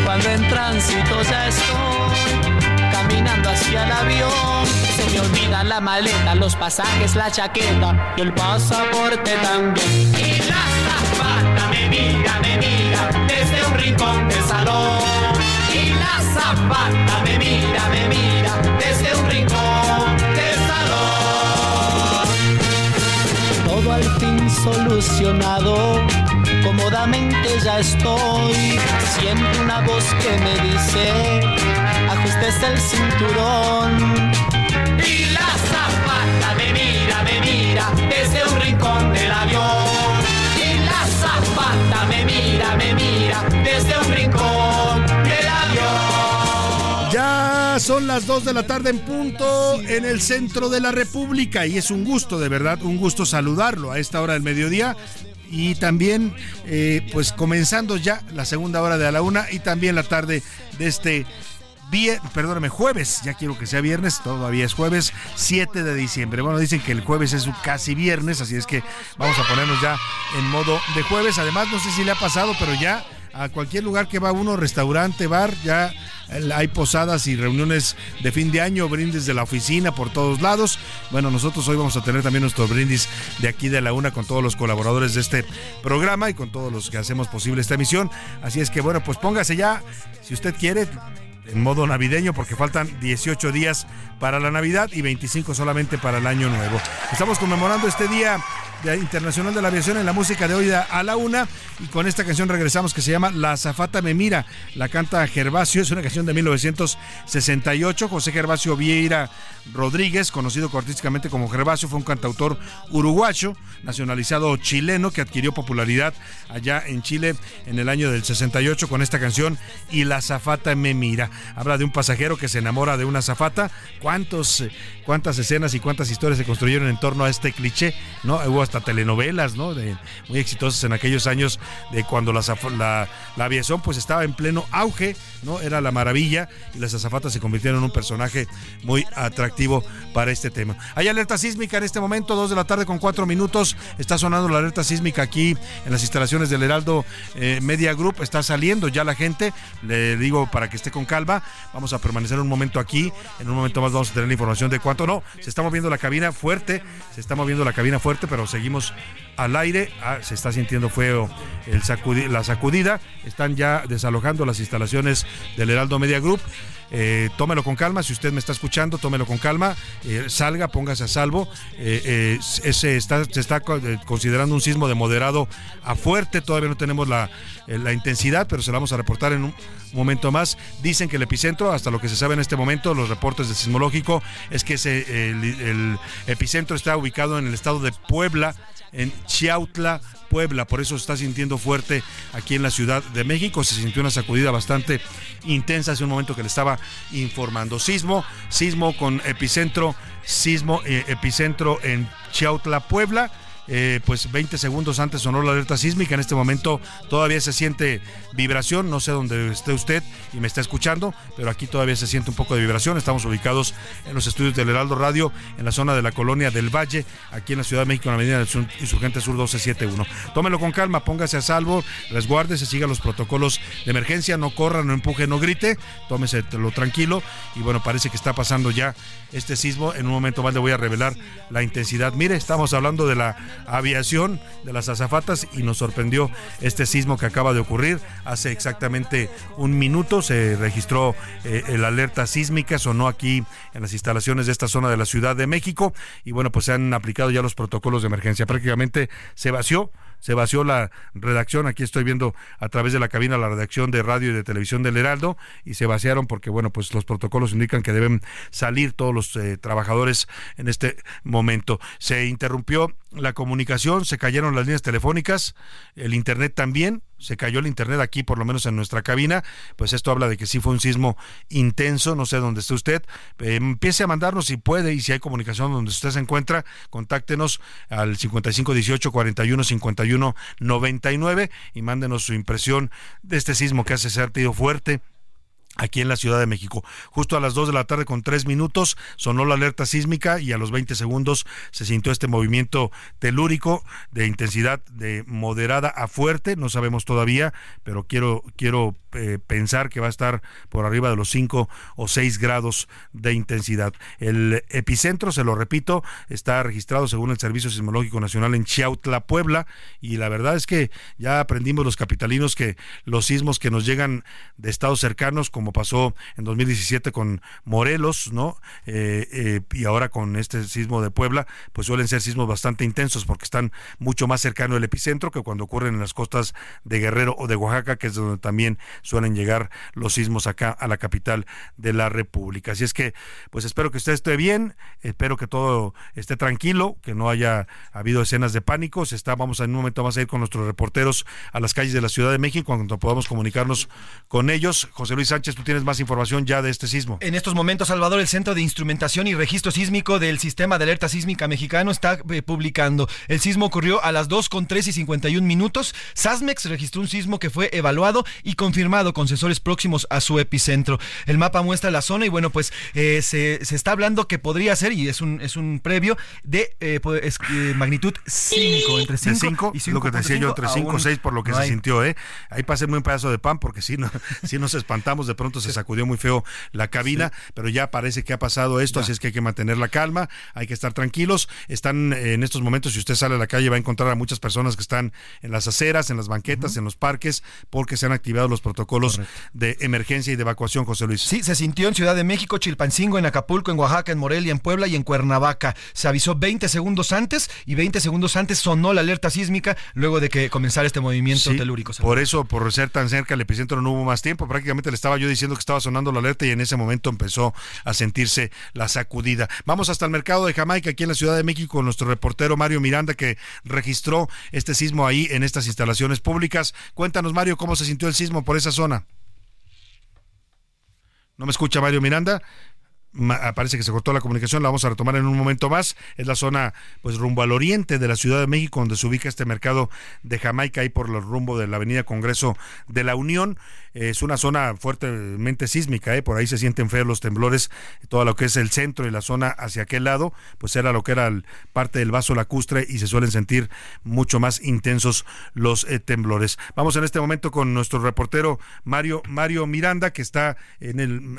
Cuando en tránsito ya estoy caminando hacia el avión. Se me olvida la maleta, los pasajes, la chaqueta y el pasaporte también. Y la zapata me mira, me mira desde un rincón del salón. Zapata me mira, me mira desde un rincón del salón. Todo al fin solucionado, cómodamente ya estoy. Siento una voz que me dice, ajustes el cinturón. Y la zapata me mira, me mira desde un rincón del avión. Y la zapata me mira, me mira desde un rincón Son las 2 de la tarde en punto en el centro de la República y es un gusto, de verdad, un gusto saludarlo a esta hora del mediodía y también eh, pues comenzando ya la segunda hora de a la una y también la tarde de este perdóname, jueves, ya quiero que sea viernes, todavía es jueves, 7 de diciembre. Bueno, dicen que el jueves es casi viernes, así es que vamos a ponernos ya en modo de jueves. Además, no sé si le ha pasado, pero ya a cualquier lugar que va uno, restaurante, bar, ya hay posadas y reuniones de fin de año, brindis de la oficina por todos lados. Bueno, nosotros hoy vamos a tener también nuestro brindis de aquí de la una con todos los colaboradores de este programa y con todos los que hacemos posible esta emisión. Así es que bueno, pues póngase ya, si usted quiere, en modo navideño porque faltan 18 días para la Navidad y 25 solamente para el Año Nuevo. Estamos conmemorando este día Internacional de la Aviación en la música de hoy a la una y con esta canción regresamos que se llama La Zafata me mira, la canta Gervasio, es una canción de 1968, José Gervasio Vieira Rodríguez, conocido artísticamente como Gervasio, fue un cantautor uruguayo, nacionalizado chileno que adquirió popularidad allá en Chile en el año del 68 con esta canción y La Zafata me mira. Habla de un pasajero que se enamora de una zafata. ¿Cuántos, cuántas escenas y cuántas historias se construyeron en torno a este cliché? ¿no? Hubo hasta telenovelas, ¿no? Muy exitosas en aquellos años de cuando la, la, la, aviación pues estaba en pleno auge, ¿no? Era la maravilla y las azafatas se convirtieron en un personaje muy atractivo para este tema. Hay alerta sísmica en este momento, dos de la tarde con cuatro minutos. Está sonando la alerta sísmica aquí en las instalaciones del Heraldo eh, Media Group. Está saliendo ya la gente. Le digo para que esté con calma. Vamos a permanecer un momento aquí. En un momento más vamos a tener la información de cuánto no. Se está moviendo la cabina fuerte. Se está moviendo la cabina fuerte, pero seguimos al aire. Ah, se está sintiendo el la sacudida. Están ya desalojando las instalaciones del Heraldo Media Group. Eh, tómelo con calma, si usted me está escuchando, tómelo con calma, eh, salga, póngase a salvo. Eh, ese está, se está considerando un sismo de moderado a fuerte, todavía no tenemos la, intensidad, pero se la vamos a reportar en un momento más. Dicen que el epicentro, hasta lo que se sabe en este momento, los reportes de sismológico, es que ese, el epicentro está ubicado en el estado de Puebla, en Chiautla, Puebla, por eso se está sintiendo fuerte aquí en la Ciudad de México. Se sintió una sacudida bastante intensa hace un momento que le estaba informando. Sismo, sismo con epicentro, sismo, eh, epicentro en Chiautla, Puebla eh, pues 20 segundos antes sonó la alerta sísmica. En este momento todavía se siente vibración. No sé dónde esté usted y me está escuchando, pero aquí todavía se siente un poco de vibración. Estamos ubicados en los estudios del Heraldo Radio, en la zona de la colonia del Valle, aquí en la Ciudad de México, en la medida del Insurgente Sur 1271. Tómelo con calma, póngase a salvo, resguárdese, siga los protocolos de emergencia, no corra, no empuje, no grite, tómese lo tranquilo. Y bueno, parece que está pasando ya este sismo. En un momento más le voy a revelar la intensidad. Mire, estamos hablando de la aviación de las azafatas y nos sorprendió este sismo que acaba de ocurrir hace exactamente un minuto. Se registró eh, el alerta sísmica, sonó aquí en las instalaciones de esta zona de la Ciudad de México y bueno, pues se han aplicado ya los protocolos de emergencia. Prácticamente se vació se vació la redacción. Aquí estoy viendo a través de la cabina la redacción de radio y de televisión del Heraldo y se vaciaron porque, bueno, pues los protocolos indican que deben salir todos los eh, trabajadores en este momento. Se interrumpió la comunicación, se cayeron las líneas telefónicas, el Internet también se cayó el internet aquí, por lo menos en nuestra cabina, pues esto habla de que sí fue un sismo intenso, no sé dónde esté usted, eh, empiece a mandarnos si puede y si hay comunicación donde usted se encuentra, contáctenos al 5518 41 51 99 y mándenos su impresión de este sismo que hace sentido fuerte aquí en la Ciudad de México. Justo a las 2 de la tarde con 3 minutos sonó la alerta sísmica y a los 20 segundos se sintió este movimiento telúrico de intensidad de moderada a fuerte, no sabemos todavía, pero quiero quiero eh, pensar que va a estar por arriba de los 5 o 6 grados de intensidad. El epicentro, se lo repito, está registrado según el Servicio Sismológico Nacional en Chiautla, Puebla, y la verdad es que ya aprendimos los capitalinos que los sismos que nos llegan de estados cercanos, como pasó en 2017 con Morelos, ¿no? Eh, eh, y ahora con este sismo de Puebla, pues suelen ser sismos bastante intensos porque están mucho más cercano al epicentro que cuando ocurren en las costas de Guerrero o de Oaxaca, que es donde también suelen llegar los sismos acá a la capital de la República. Así es que, pues espero que usted esté bien, espero que todo esté tranquilo, que no haya habido escenas de pánico. Se está, vamos en un momento más a ir con nuestros reporteros a las calles de la Ciudad de México cuando podamos comunicarnos con ellos. José Luis Sánchez, tú tienes más información ya de este sismo. En estos momentos, Salvador, el Centro de Instrumentación y Registro Sísmico del Sistema de Alerta Sísmica Mexicano está eh, publicando. El sismo ocurrió a las 2 con 3 y 51 minutos. SASMEX registró un sismo que fue evaluado y confirmado con sensores próximos a su epicentro. El mapa muestra la zona y bueno, pues eh, se, se, está hablando que podría ser, y es un, es un previo, de eh, pues, eh, magnitud 5, entre 5 y 5. Lo que te decía yo, entre 5 o 6 por lo que no se hay. sintió, ¿eh? Ahí pasé muy un pedazo de pan porque sí, no, sí nos espantamos, de pronto se sacudió muy feo la cabina, sí. pero ya parece que ha pasado esto, ya. así es que hay que mantener la calma, hay que estar tranquilos. Están eh, en estos momentos, si usted sale a la calle, va a encontrar a muchas personas que están en las aceras, en las banquetas, uh -huh. en los parques, porque se han activado los protocolos Correcto. de emergencia y de evacuación, José Luis. Sí, se sintió en Ciudad de México, Chilpancingo, en Acapulco, en Oaxaca, en Morelia, en Puebla y en Cuernavaca. Se avisó 20 segundos antes y 20 segundos antes sonó la alerta sísmica luego de que comenzara este movimiento sí, telúrico. Por eso, por ser tan cerca el epicentro no hubo más tiempo. Prácticamente le estaba yo diciendo que estaba sonando la alerta y en ese momento empezó a sentirse la sacudida. Vamos hasta el mercado de Jamaica, aquí en la Ciudad de México, con nuestro reportero Mario Miranda, que registró este sismo ahí en estas instalaciones públicas. Cuéntanos, Mario, cómo se sintió el sismo por esa zona. ¿No me escucha Mario Miranda? Parece que se cortó la comunicación, la vamos a retomar en un momento más. Es la zona, pues, rumbo al oriente de la Ciudad de México, donde se ubica este mercado de Jamaica, ahí por el rumbo de la Avenida Congreso de la Unión. Es una zona fuertemente sísmica, ¿eh? por ahí se sienten feos los temblores, todo lo que es el centro y la zona hacia aquel lado, pues era lo que era parte del vaso lacustre y se suelen sentir mucho más intensos los eh, temblores. Vamos en este momento con nuestro reportero Mario, Mario Miranda, que está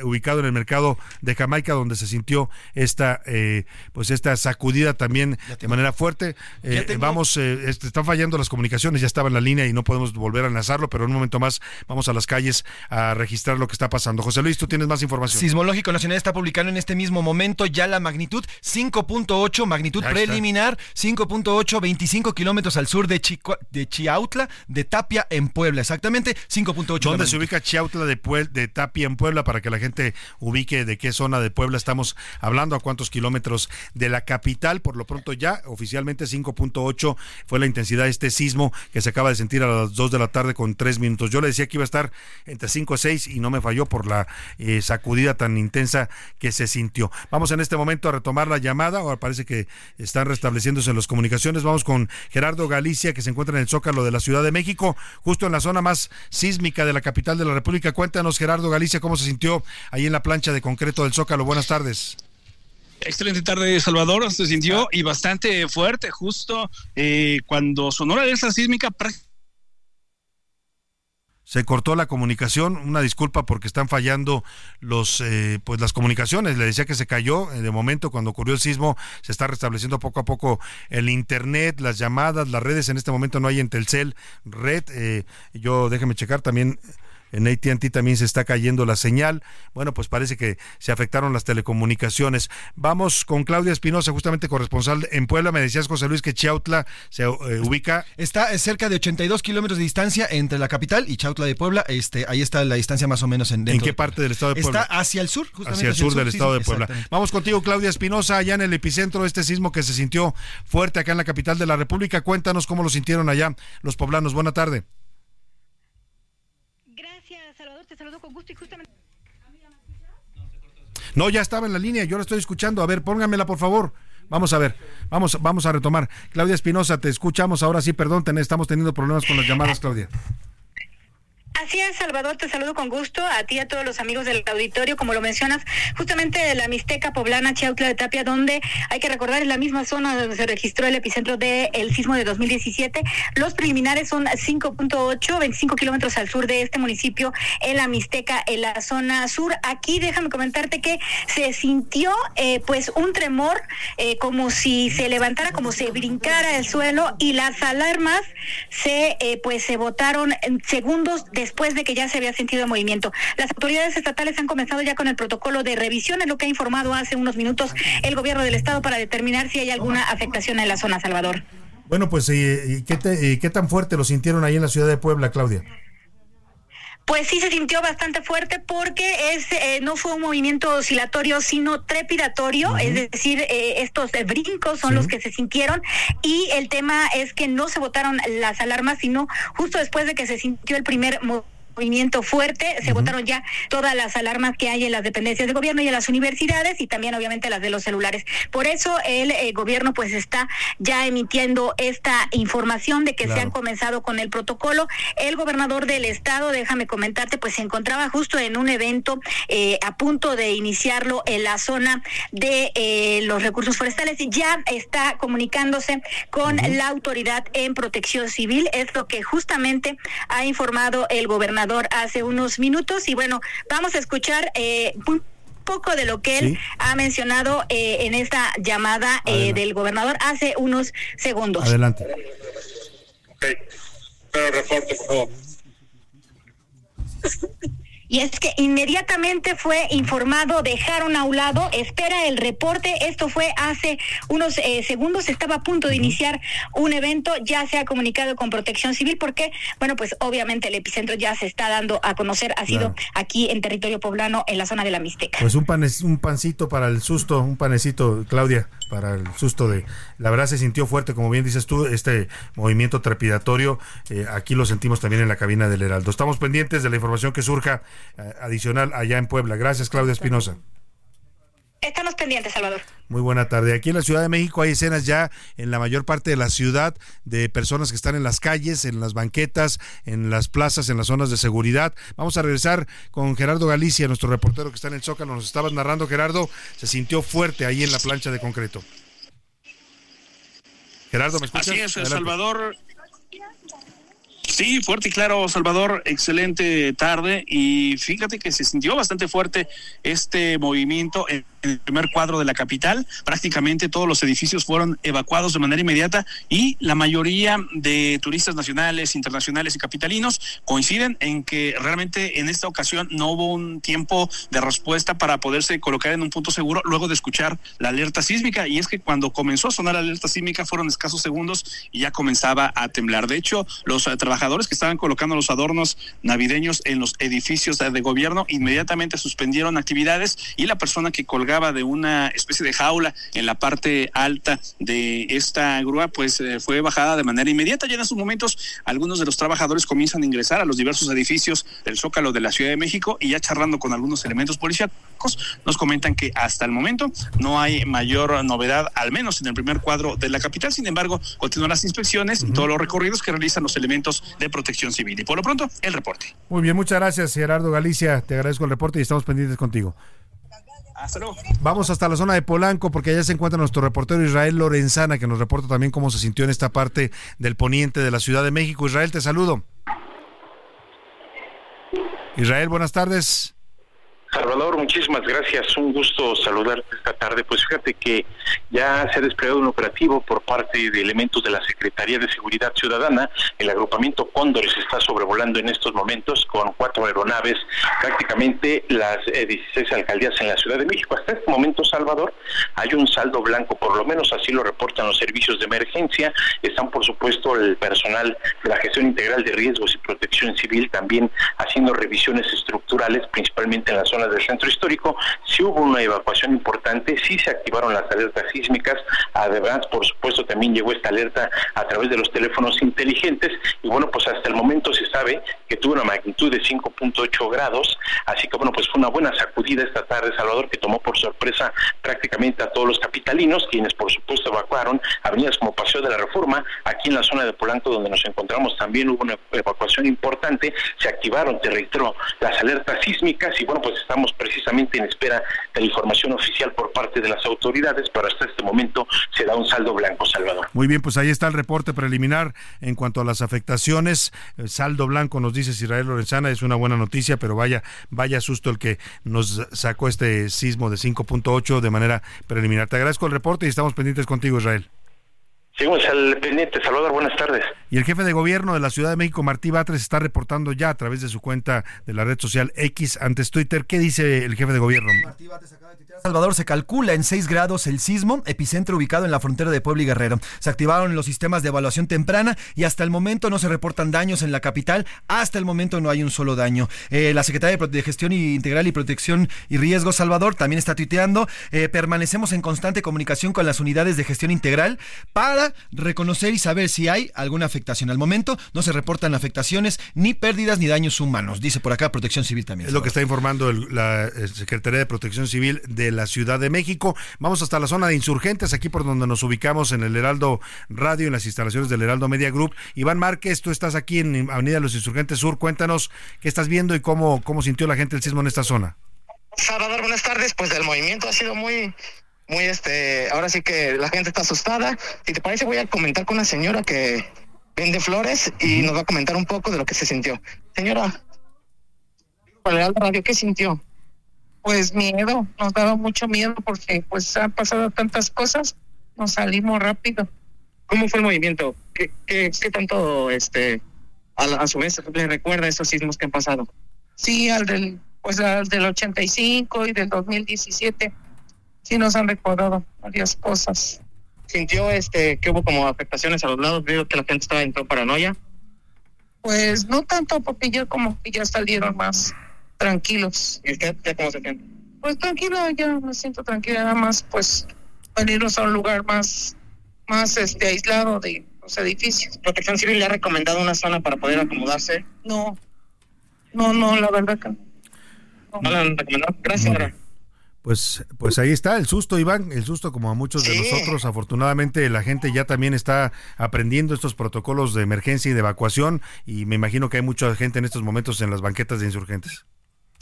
ubicado en el mercado de Jamaica, donde se sintió esta, eh, pues esta sacudida también de manera fuerte. Eh, vamos, este, están fallando las comunicaciones, ya estaba en la línea y no podemos volver a enlazarlo, pero en un momento más vamos a las calles a registrar lo que está pasando. José Luis, tú tienes más información. Sismológico Nacional está publicando en este mismo momento ya la magnitud 5.8, magnitud preliminar 5.8, 25 kilómetros al sur de, Chico, de Chiautla, de Tapia en Puebla, exactamente 5.8. ¿Dónde se ubica Chiautla de, Puebla, de Tapia en Puebla para que la gente ubique de qué zona de Puebla estamos hablando, a cuántos kilómetros de la capital? Por lo pronto ya oficialmente 5.8 fue la intensidad de este sismo que se acaba de sentir a las 2 de la tarde con 3 minutos. Yo le decía que iba a estar entre 5 y 6 y no me falló por la eh, sacudida tan intensa que se sintió. Vamos en este momento a retomar la llamada, ahora parece que están restableciéndose las comunicaciones. Vamos con Gerardo Galicia, que se encuentra en el Zócalo de la Ciudad de México, justo en la zona más sísmica de la capital de la República. Cuéntanos, Gerardo Galicia, cómo se sintió ahí en la plancha de concreto del Zócalo. Buenas tardes. Excelente tarde, Salvador. Se sintió y bastante fuerte, justo eh, cuando sonó la alerta sísmica se cortó la comunicación, una disculpa porque están fallando los eh, pues las comunicaciones, le decía que se cayó, eh, de momento cuando ocurrió el sismo se está restableciendo poco a poco el internet, las llamadas, las redes, en este momento no hay en Telcel red, eh, yo déjeme checar también en AT&T también se está cayendo la señal. Bueno, pues parece que se afectaron las telecomunicaciones. Vamos con Claudia Espinosa, justamente corresponsal en Puebla. Me decías, José Luis, que Chautla se eh, ubica... Está cerca de 82 kilómetros de distancia entre la capital y Chautla de Puebla. Este, ahí está la distancia más o menos en ¿En qué parte del estado de Puebla? Está hacia el sur, justamente. Hacia el sur, del estado de Puebla. Vamos contigo, Claudia Espinosa, allá en el epicentro de este sismo que se sintió fuerte acá en la capital de la República. Cuéntanos cómo lo sintieron allá los poblanos. Buena tarde. Con gusto y justamente... No, ya estaba en la línea, yo la estoy escuchando. A ver, póngamela por favor. Vamos a ver, vamos, vamos a retomar. Claudia Espinosa, te escuchamos ahora sí, perdón, ten, estamos teniendo problemas con las llamadas, Claudia. Así es, Salvador, te saludo con gusto a ti y a todos los amigos del auditorio, como lo mencionas, justamente de la Mixteca Poblana Chiautla de Tapia, donde hay que recordar es la misma zona donde se registró el epicentro del el sismo de 2017. Los preliminares son 5.8, 25 kilómetros al sur de este municipio, en la Mixteca, en la zona sur. Aquí déjame comentarte que se sintió eh, pues un tremor eh, como si se levantara, como se brincara el suelo y las alarmas se eh, pues se botaron en segundos de después de que ya se había sentido movimiento. Las autoridades estatales han comenzado ya con el protocolo de revisión, es lo que ha informado hace unos minutos el gobierno del estado para determinar si hay alguna afectación en la zona, Salvador. Bueno, pues, ¿y qué, te, y qué tan fuerte lo sintieron ahí en la ciudad de Puebla, Claudia? Pues sí se sintió bastante fuerte porque es eh, no fue un movimiento oscilatorio, sino trepidatorio, uh -huh. es decir, eh, estos eh, brincos son sí. los que se sintieron y el tema es que no se votaron las alarmas, sino justo después de que se sintió el primer movimiento movimiento fuerte, se votaron ya todas las alarmas que hay en las dependencias de gobierno y en las universidades y también obviamente las de los celulares. Por eso el eh, gobierno pues está ya emitiendo esta información de que se han comenzado con el protocolo. El gobernador del estado, déjame comentarte, pues se encontraba justo en un evento eh, a punto de iniciarlo en la zona de eh, los recursos forestales y ya está comunicándose con la autoridad en protección civil. Es lo que justamente ha informado el gobernador hace unos minutos. Y bueno, vamos a escuchar eh, un poco de lo que él ha mencionado eh, en esta llamada eh, del gobernador hace unos segundos. Adelante. Pero reporte, por favor y es que inmediatamente fue informado, dejaron a un lado, espera el reporte, esto fue hace unos eh, segundos, estaba a punto de iniciar un evento, ya se ha comunicado con Protección Civil porque, bueno, pues obviamente el epicentro ya se está dando a conocer, ha sido aquí en territorio poblano, en la zona de la Mixteca. Pues un, pan, un pancito para el susto, un panecito, Claudia, para el susto de, la verdad se sintió fuerte, como bien dices tú, este movimiento trepidatorio, eh, aquí lo sentimos también en la cabina del Heraldo. Estamos pendientes de la información que surja eh, adicional allá en Puebla. Gracias, Claudia Espinosa. Estamos pendientes, Salvador. Muy buena tarde. Aquí en la Ciudad de México hay escenas ya en la mayor parte de la ciudad de personas que están en las calles, en las banquetas, en las plazas, en las zonas de seguridad. Vamos a regresar con Gerardo Galicia, nuestro reportero que está en el Zócalo. Nos estabas narrando, Gerardo, se sintió fuerte ahí en la plancha de concreto. Gerardo, ¿me escuchas? Así es, Salvador. Sí, fuerte y claro, Salvador, excelente tarde y fíjate que se sintió bastante fuerte este movimiento en el primer cuadro de la capital. Prácticamente todos los edificios fueron evacuados de manera inmediata y la mayoría de turistas nacionales, internacionales y capitalinos coinciden en que realmente en esta ocasión no hubo un tiempo de respuesta para poderse colocar en un punto seguro luego de escuchar la alerta sísmica. Y es que cuando comenzó a sonar la alerta sísmica fueron escasos segundos y ya comenzaba a temblar. De hecho, los eh, trabajadores que estaban colocando los adornos navideños en los edificios de gobierno inmediatamente suspendieron actividades y la persona que colgaba de una especie de jaula en la parte alta de esta grúa, pues eh, fue bajada de manera inmediata. Ya en esos momentos, algunos de los trabajadores comienzan a ingresar a los diversos edificios del Zócalo de la Ciudad de México y ya charlando con algunos elementos policiales nos comentan que hasta el momento no hay mayor novedad, al menos en el primer cuadro de la capital. Sin embargo, continúan las inspecciones y todos los recorridos que realizan los elementos de protección civil. Y por lo pronto, el reporte. Muy bien, muchas gracias, Gerardo Galicia. Te agradezco el reporte y estamos pendientes contigo. Vamos hasta la zona de Polanco porque allá se encuentra nuestro reportero Israel Lorenzana que nos reporta también cómo se sintió en esta parte del poniente de la Ciudad de México. Israel, te saludo. Israel, buenas tardes. Salvador, muchísimas gracias. Un gusto saludarte esta tarde. Pues fíjate que ya se ha desplegado un operativo por parte de elementos de la Secretaría de Seguridad Ciudadana. El agrupamiento Cóndores está sobrevolando en estos momentos con cuatro aeronaves, prácticamente las 16 eh, alcaldías en la Ciudad de México. Hasta este momento, Salvador, hay un saldo blanco, por lo menos así lo reportan los servicios de emergencia. Están, por supuesto, el personal de la gestión integral de riesgos y protección civil también haciendo revisiones estructurales, principalmente en la zona del centro histórico, si hubo una evacuación importante, sí se activaron las alertas sísmicas, además por supuesto también llegó esta alerta a través de los teléfonos inteligentes y bueno pues hasta el momento se sabe que tuvo una magnitud de 5.8 grados, así que bueno pues fue una buena sacudida esta tarde Salvador que tomó por sorpresa prácticamente a todos los capitalinos, quienes por supuesto evacuaron avenidas como Paseo de la Reforma, aquí en la zona de Polanco donde nos encontramos también hubo una evacuación importante, se activaron, te las alertas sísmicas y bueno pues estamos precisamente en espera de la información oficial por parte de las autoridades, pero hasta este momento se da un saldo blanco, Salvador. Muy bien, pues ahí está el reporte preliminar en cuanto a las afectaciones. Saldo blanco nos dice Israel Lorenzana, es una buena noticia, pero vaya, vaya susto el que nos sacó este sismo de 5.8 de manera preliminar. Te agradezco el reporte y estamos pendientes contigo, Israel. Seguimos al pendiente. Salvador, buenas tardes. Y el jefe de gobierno de la Ciudad de México, Martí Batres, está reportando ya a través de su cuenta de la red social X antes Twitter. ¿Qué dice el jefe de gobierno? Martí Batres acaba de Salvador se calcula en 6 grados el sismo, epicentro ubicado en la frontera de Puebla y Guerrero. Se activaron los sistemas de evaluación temprana y hasta el momento no se reportan daños en la capital. Hasta el momento no hay un solo daño. Eh, la Secretaría de Gestión Integral y Protección y Riesgo, Salvador, también está tuiteando. Eh, permanecemos en constante comunicación con las unidades de gestión integral para reconocer y saber si hay alguna afectación. Al momento no se reportan afectaciones, ni pérdidas, ni daños humanos. Dice por acá Protección Civil también. Es lo que está informando la eh, Secretaría de Protección Civil de la Ciudad de México. Vamos hasta la zona de insurgentes, aquí por donde nos ubicamos en el Heraldo Radio, en las instalaciones del Heraldo Media Group. Iván Márquez, tú estás aquí en Avenida Los Insurgentes Sur. Cuéntanos qué estás viendo y cómo, cómo sintió la gente el sismo en esta zona. Salvador, buenas tardes. Pues el movimiento ha sido muy, muy, este, ahora sí que la gente está asustada. Si te parece, voy a comentar con una señora que vende flores y nos va a comentar un poco de lo que se sintió. Señora, ¿cuál el radio? ¿Qué sintió? Pues miedo, nos daba mucho miedo porque pues han pasado tantas cosas, nos salimos rápido. ¿Cómo fue el movimiento? ¿Qué, qué, qué tanto, este, a, a su vez le recuerda esos sismos que han pasado? Sí, al del pues del 85 y del 2017 sí nos han recordado varias cosas. ¿Sintió este que hubo como afectaciones a los lados? Veo que la gente estaba en paranoia. Pues no tanto, porque ya como que ya salieron más tranquilos. ¿Y usted ya cómo se siente? Pues tranquilo, ya me siento tranquila, nada más pues venirnos a un lugar más, más este aislado de los edificios. ¿Protección Civil le ha recomendado una zona para poder acomodarse? No, no, no, la verdad que no. Gracias. Pues, pues ahí está el susto, Iván, el susto como a muchos de nosotros. Afortunadamente la gente ya también está aprendiendo estos protocolos de emergencia y de evacuación y me imagino que hay mucha gente en estos momentos en las banquetas de insurgentes.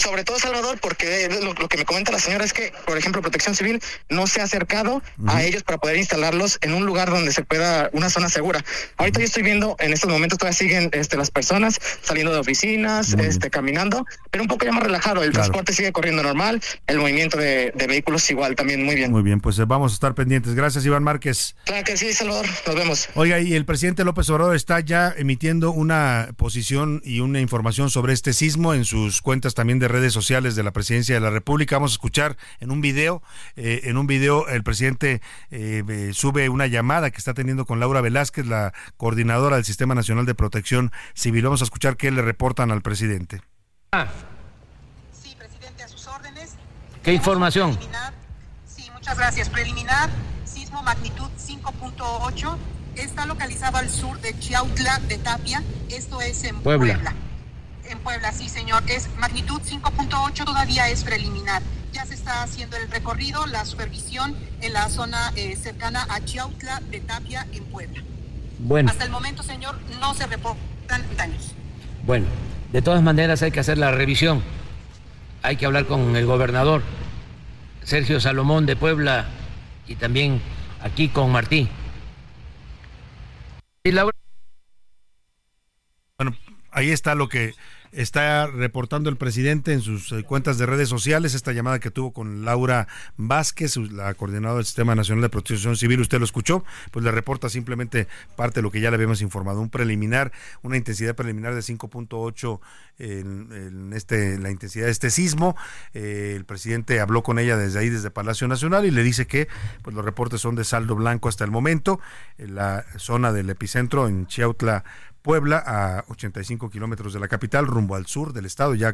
Sobre todo Salvador, porque lo, que me comenta la señora es que, por ejemplo, Protección Civil no se ha acercado a ellos para poder instalarlos en un lugar donde se pueda, una zona segura. Ahorita yo estoy viendo, en estos momentos todavía siguen este, las personas saliendo de oficinas, este, caminando, pero un poco ya más relajado. El transporte sigue corriendo normal, el movimiento de, vehículos igual, también muy bien. Muy bien, pues eh, vamos a estar pendientes. Gracias, Iván Márquez. Claro que sí, Salvador. Nos vemos. Oiga, y el presidente López Obrador está ya emitiendo una posición y una información sobre este sismo en sus cuentas también de redes sociales de la presidencia de la República. Vamos a escuchar en un video, eh, en un video el presidente eh, sube una llamada que está teniendo con Laura Velázquez, la coordinadora del Sistema Nacional de Protección Civil. Vamos a escuchar qué le reportan al presidente. Sí, presidente, a sus órdenes. ¿Qué información? Sí, muchas gracias. Preliminar, sismo magnitud 5.8. Está localizado al sur de Chiautla de Tapia. Esto es en Puebla en Puebla, sí, señor. Es magnitud 5.8, todavía es preliminar. Ya se está haciendo el recorrido, la supervisión en la zona eh, cercana a Chiautla de Tapia, en Puebla. Bueno. Hasta el momento, señor, no se reportan daños. Bueno, de todas maneras hay que hacer la revisión. Hay que hablar con el gobernador, Sergio Salomón de Puebla, y también aquí con Martín. Y Laura. Bueno, ahí está lo que está reportando el presidente en sus eh, cuentas de redes sociales esta llamada que tuvo con Laura Vázquez, la coordinadora del Sistema Nacional de Protección Civil. Usted lo escuchó, pues le reporta simplemente parte de lo que ya le habíamos informado. Un preliminar, una intensidad preliminar de 5.8 en, este, la intensidad de este sismo. Eh, el presidente habló con ella desde ahí, desde Palacio Nacional, y le dice que pues, los reportes son de saldo blanco hasta el momento. En la zona del epicentro, en Chiautla, Puebla, a 85 kilómetros de la capital, rumbo al sur del estado, ya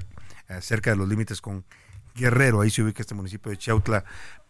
eh, cerca de los límites con Guerrero, ahí se ubica este municipio de Chiautla,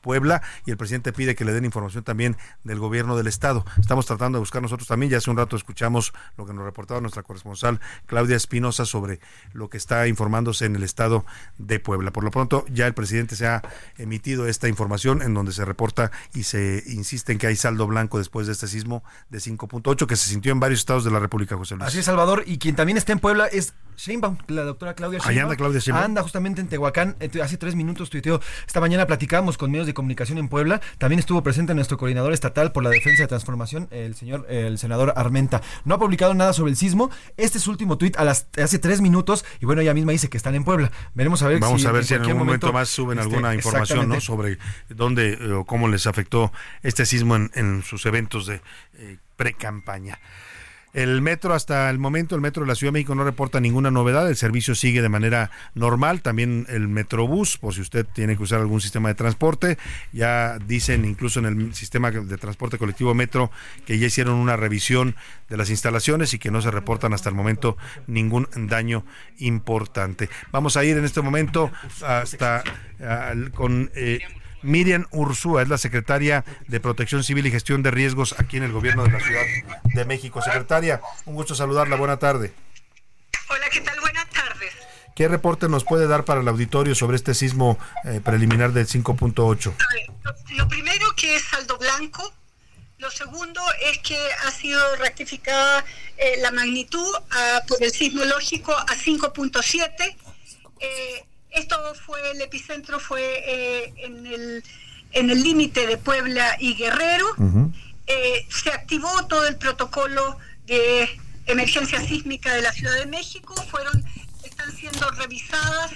Puebla y el presidente pide que le den información también del gobierno del estado. Estamos tratando de buscar nosotros también, ya hace un rato escuchamos lo que nos reportaba nuestra corresponsal Claudia Espinosa sobre lo que está informándose en el estado de Puebla. Por lo pronto ya el presidente se ha emitido esta información en donde se reporta y se insiste en que hay saldo blanco después de este sismo de 5.8 que se sintió en varios estados de la República, José Luis. Así es, Salvador, y quien también está en Puebla es Sheinbaum, la doctora Claudia Sheinbaum. Ahí anda Claudia Sheinbaum. Anda justamente en Tehuacán, hace tres minutos tuiteó, esta mañana platicamos con medios de comunicación en Puebla. También estuvo presente nuestro coordinador estatal por la defensa de transformación, el señor, el senador Armenta. No ha publicado nada sobre el sismo. Este es su último tuit a las, hace tres minutos y bueno, ella misma dice que están en Puebla. Veremos a ver Vamos si a ver en si en algún momento, más suben este, alguna información ¿no? sobre dónde eh, o cómo les afectó este sismo en, sus eventos de eh, pre-campaña. El metro hasta el momento, el metro de la Ciudad de México no reporta ninguna novedad, el servicio sigue de manera normal, también el Metrobús, por si usted tiene que usar algún sistema de transporte, ya dicen incluso en el sistema de transporte colectivo Metro que ya hicieron una revisión de las instalaciones y que no se reportan hasta el momento ningún daño importante. Vamos a ir en este momento hasta con... Eh, Miriam Ursúa es la secretaria de Protección Civil y Gestión de Riesgos aquí en el gobierno de la Ciudad de México. Secretaria, un gusto saludarla. Buena tarde. Hola, ¿qué tal? Buenas tardes. ¿Qué reporte nos puede dar para el auditorio sobre este sismo eh, preliminar del 5.8? Lo primero que es saldo blanco, lo segundo es que ha sido rectificada eh, la magnitud ah, por el sismológico a 5.7. Eh, esto fue, el epicentro fue eh, en el en el límite de Puebla y Guerrero. se activó todo el protocolo de emergencia sísmica de la Ciudad de México. Fueron, están siendo revisadas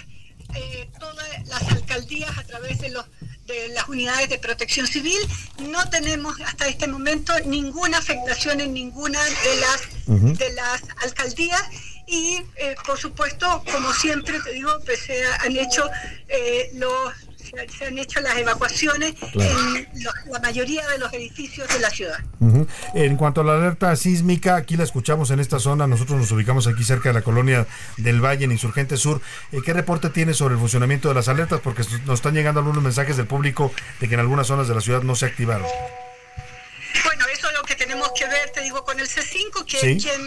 todas las alcaldías a través de los de las unidades de protección civil. No tenemos hasta este momento ninguna afectación en ninguna de las, de las alcaldías y eh, por supuesto, como siempre te digo, pues se han hecho eh, los se han hecho las evacuaciones en la mayoría de los edificios de la ciudad. En cuanto a la alerta sísmica, aquí la escuchamos en esta zona, nosotros nos ubicamos aquí cerca de la colonia del Valle, en Insurgente Sur. Eh, ¿Qué reporte tiene sobre el funcionamiento de las alertas? Porque nos están llegando algunos mensajes del público de que en algunas zonas de la ciudad no se activaron. Bueno, eso es lo que tenemos que ver, te digo, con el C5, que es quien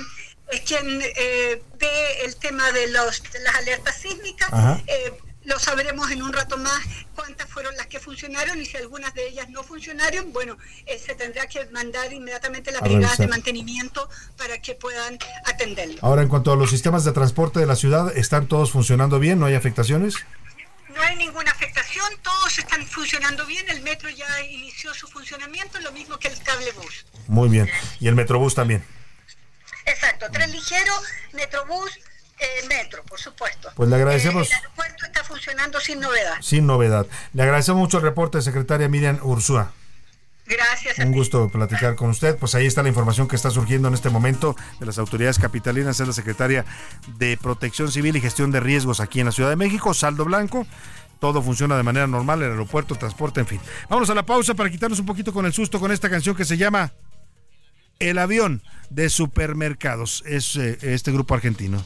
es quien eh, ve el tema de, los, de las alertas sísmicas. Eh, lo sabremos en un rato más cuántas fueron las que funcionaron y si algunas de ellas no funcionaron, bueno, eh, se tendrá que mandar inmediatamente las brigadas de mantenimiento para que puedan atenderlo. Ahora, en cuanto a los sistemas de transporte de la ciudad, ¿están todos funcionando bien? ¿No hay afectaciones? No hay ninguna afectación, todos están funcionando bien, el metro ya inició su funcionamiento, lo mismo que el cable bus. Muy bien, y el metrobús también. Exacto, tren ligero, metrobús, eh, metro, por supuesto. Pues le agradecemos. el aeropuerto está funcionando sin novedad. Sin novedad. Le agradecemos mucho el reporte, secretaria Miriam Ursúa. Gracias. Un gusto platicar con usted. Pues ahí está la información que está surgiendo en este momento de las autoridades capitalinas. Es la secretaria de Protección Civil y Gestión de Riesgos aquí en la Ciudad de México, Saldo Blanco. Todo funciona de manera normal, el aeropuerto, transporte, en fin. Vámonos a la pausa para quitarnos un poquito con el susto con esta canción que se llama El avión de supermercados. Es eh, este grupo argentino.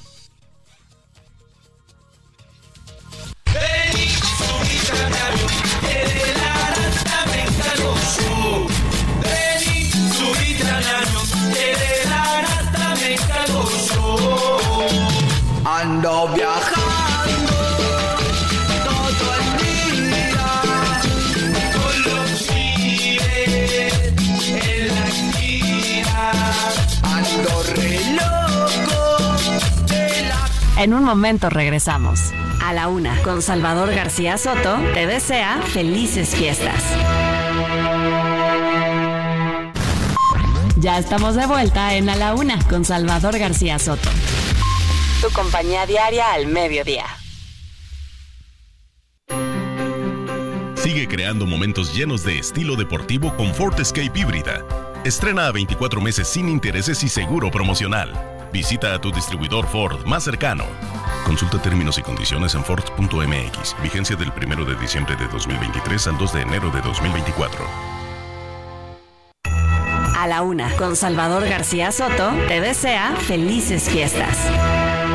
Ando viajando todo el día con los chile en la esquina. Ando. En un momento regresamos. A la una, con Salvador García Soto, te desea felices fiestas. Ya estamos de vuelta en A la Una con Salvador García Soto. Tu compañía diaria al mediodía. Sigue creando momentos llenos de estilo deportivo con Ford Escape híbrida. Estrena a 24 meses sin intereses y seguro promocional. Visita a tu distribuidor Ford más cercano. Consulta términos y condiciones en Ford.mx. Vigencia del 1 de diciembre de 2023 al 2 de enero de 2024. A la una, con Salvador García Soto, te desea felices fiestas.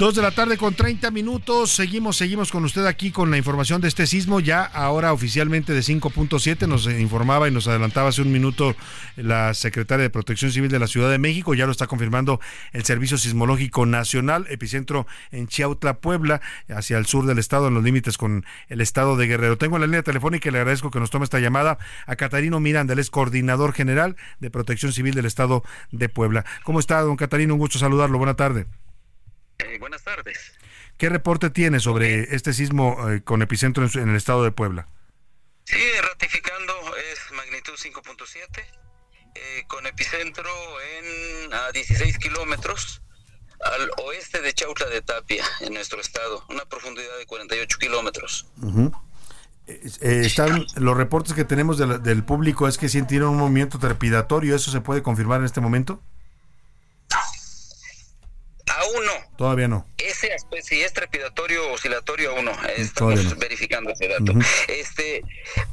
Dos de la tarde con 30 minutos. Seguimos, seguimos con usted aquí con la información de este sismo, ya ahora oficialmente de 5.7. Nos informaba y nos adelantaba hace un minuto la secretaria de Protección Civil de la Ciudad de México. Ya lo está confirmando el Servicio Sismológico Nacional, epicentro en Chiautla, Puebla, hacia el sur del estado, en los límites con el estado de Guerrero. Tengo en la línea telefónica y le agradezco que nos tome esta llamada a Catarino Miranda, él es coordinador general de Protección Civil del estado de Puebla. ¿Cómo está, don Catarino? Un gusto saludarlo. Buena tarde. Eh, buenas tardes. ¿Qué reporte tiene sobre este sismo eh, con epicentro en, el estado de Puebla? Sí, ratificando, es magnitud 5.7, eh, con epicentro en a 16 kilómetros al oeste de Chautla de Tapia, en nuestro estado, una profundidad de 48 kilómetros. están los reportes que tenemos del público es que sintieron un movimiento trepidatorio, ¿eso se puede confirmar en este momento? Aún no. Todavía no. Ese si es trepidatorio oscilatorio aún no. Estamos verificando ese dato. Este,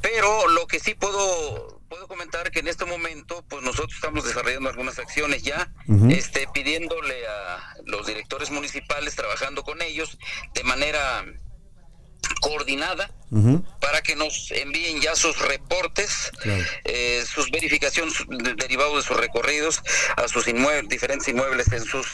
pero lo que sí puedo puedo comentar que en este momento pues nosotros estamos desarrollando algunas acciones ya, este pidiéndole a los directores municipales trabajando con ellos de manera coordinada para que nos envíen ya sus reportes, eh, sus verificaciones de- derivados de sus recorridos a sus inmuebles, diferentes inmuebles en sus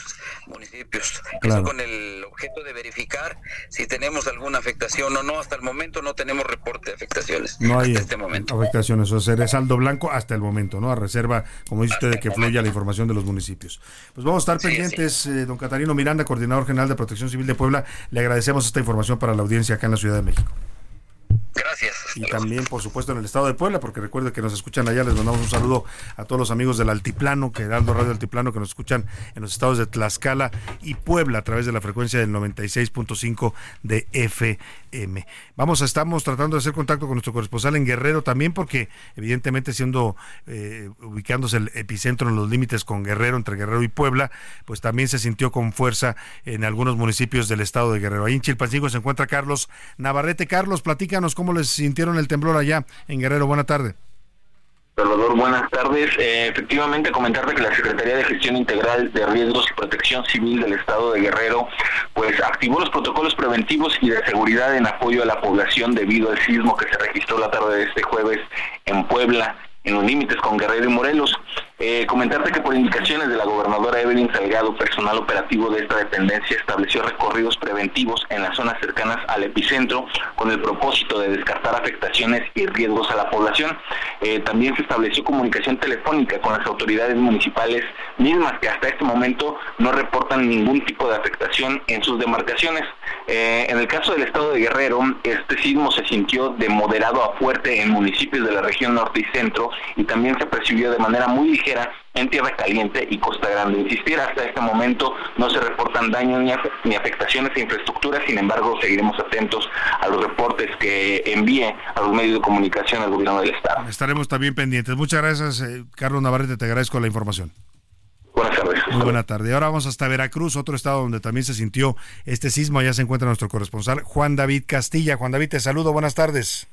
municipios. Claro. Eso con el objeto de verificar si tenemos alguna afectación o no. Hasta el momento no tenemos reporte de afectaciones. No hay hasta este momento. afectaciones, o sea, es saldo blanco hasta el momento, ¿no? A reserva, como dice usted, de que fluya la información de los municipios. Pues vamos a estar pendientes, eh, don Catarino Miranda, coordinador general de Protección Civil de Puebla. Le agradecemos esta información para la audiencia acá en la Ciudad de México. Gracias. Y también, por supuesto, en el estado de Puebla, porque recuerde que nos escuchan allá. Les mandamos un saludo a todos los amigos del Altiplano, que Heraldo Radio Altiplano, que nos escuchan en los estados de Tlaxcala y Puebla a través de la frecuencia del 96.5 de FM. Vamos, a- estamos tratando de hacer contacto con nuestro corresponsal en Guerrero también, porque evidentemente siendo eh, ubicándose el epicentro en los límites con Guerrero, entre Guerrero y Puebla, pues también se sintió con fuerza en algunos municipios del estado de Guerrero. Ahí en Chilpancingo se encuentra Carlos Navarrete. Carlos, platícanos cómo les sintieron el temblor allá en Guerrero. Buena tarde. Salvador, buenas tardes. Eh, efectivamente, comentarte que la Secretaría de Gestión Integral de Riesgos y Protección Civil del Estado de Guerrero, pues activó los protocolos preventivos y de seguridad en apoyo a la población debido al sismo que se registró la tarde de este jueves en Puebla, en los límites con Guerrero y Morelos. Eh, comentarte que por indicaciones de la gobernadora Evelyn Salgado, personal operativo de esta dependencia estableció recorridos preventivos en las zonas cercanas al epicentro con el propósito de descartar afectaciones y riesgos a la población. Eh, también se estableció comunicación telefónica con las autoridades municipales mismas que hasta este momento no reportan ningún tipo de afectación en sus demarcaciones. Eh, en el caso del estado de Guerrero, este sismo se sintió de moderado a fuerte en municipios de la región norte y centro y también se percibió de manera muy en Tierra Caliente y Costa Grande. Insistir, hasta este momento no se reportan daños ni, afe- ni afectaciones a infraestructura, sin embargo seguiremos atentos a los reportes que envíe a los medios de comunicación al gobierno del Estado. Estaremos también pendientes. Muchas gracias, eh, Carlos Navarrete. Te agradezco la información. Buenas tardes. Muy buena tarde. Ahora vamos hasta Veracruz, otro estado donde también se sintió este sismo. Allá se encuentra nuestro corresponsal, Juan David Castilla. Juan David, te saludo. Buenas tardes.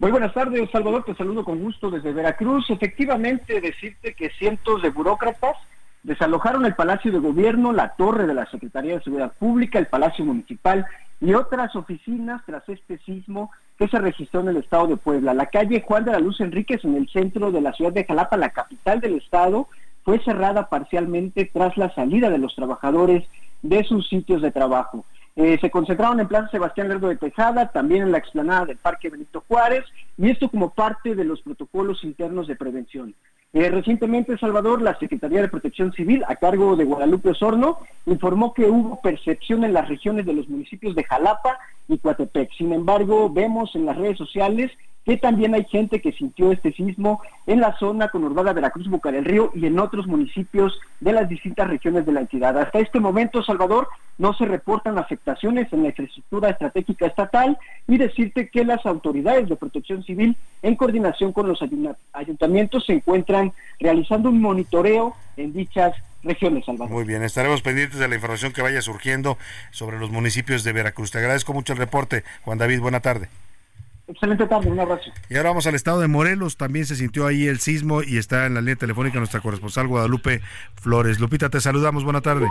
Muy buenas tardes, Salvador. Te saludo con gusto desde Veracruz. Efectivamente, decirte que cientos de burócratas desalojaron el Palacio de Gobierno, la torre de la Secretaría de Seguridad Pública, el Palacio Municipal y otras oficinas tras este sismo que se registró en el estado de Puebla. La calle Juan de la Luz Enríquez, en el centro de la ciudad de Jalapa, la capital del estado, fue cerrada parcialmente tras la salida de los trabajadores de sus sitios de trabajo. Eh, se concentraron en Plaza Sebastián Lerdo de Tejada, también en la explanada del Parque Benito Juárez, y esto como parte de los protocolos internos de prevención. Eh, recientemente, Salvador, la Secretaría de Protección Civil, a cargo de Guadalupe Osorno, informó que hubo percepción en las regiones de los municipios de Jalapa y Coatepec. Sin embargo, vemos en las redes sociales también hay gente que sintió este sismo en la zona conurbada Veracruz, Boca del Río y en otros municipios de las distintas regiones de la entidad. Hasta este momento, Salvador, no se reportan afectaciones en la infraestructura estratégica estatal y decirte que las autoridades de protección civil, en coordinación con los ayuntamientos, se encuentran realizando un monitoreo en dichas regiones, Salvador. Muy bien, estaremos pendientes de la información que vaya surgiendo sobre los municipios de Veracruz. Te agradezco mucho el reporte, Juan David. Buena tarde. Excelente tarde, un abrazo. Y ahora vamos al estado de Morelos. También se sintió ahí el sismo y está en la línea telefónica nuestra corresponsal Guadalupe Flores. Lupita, te saludamos. Buena tarde.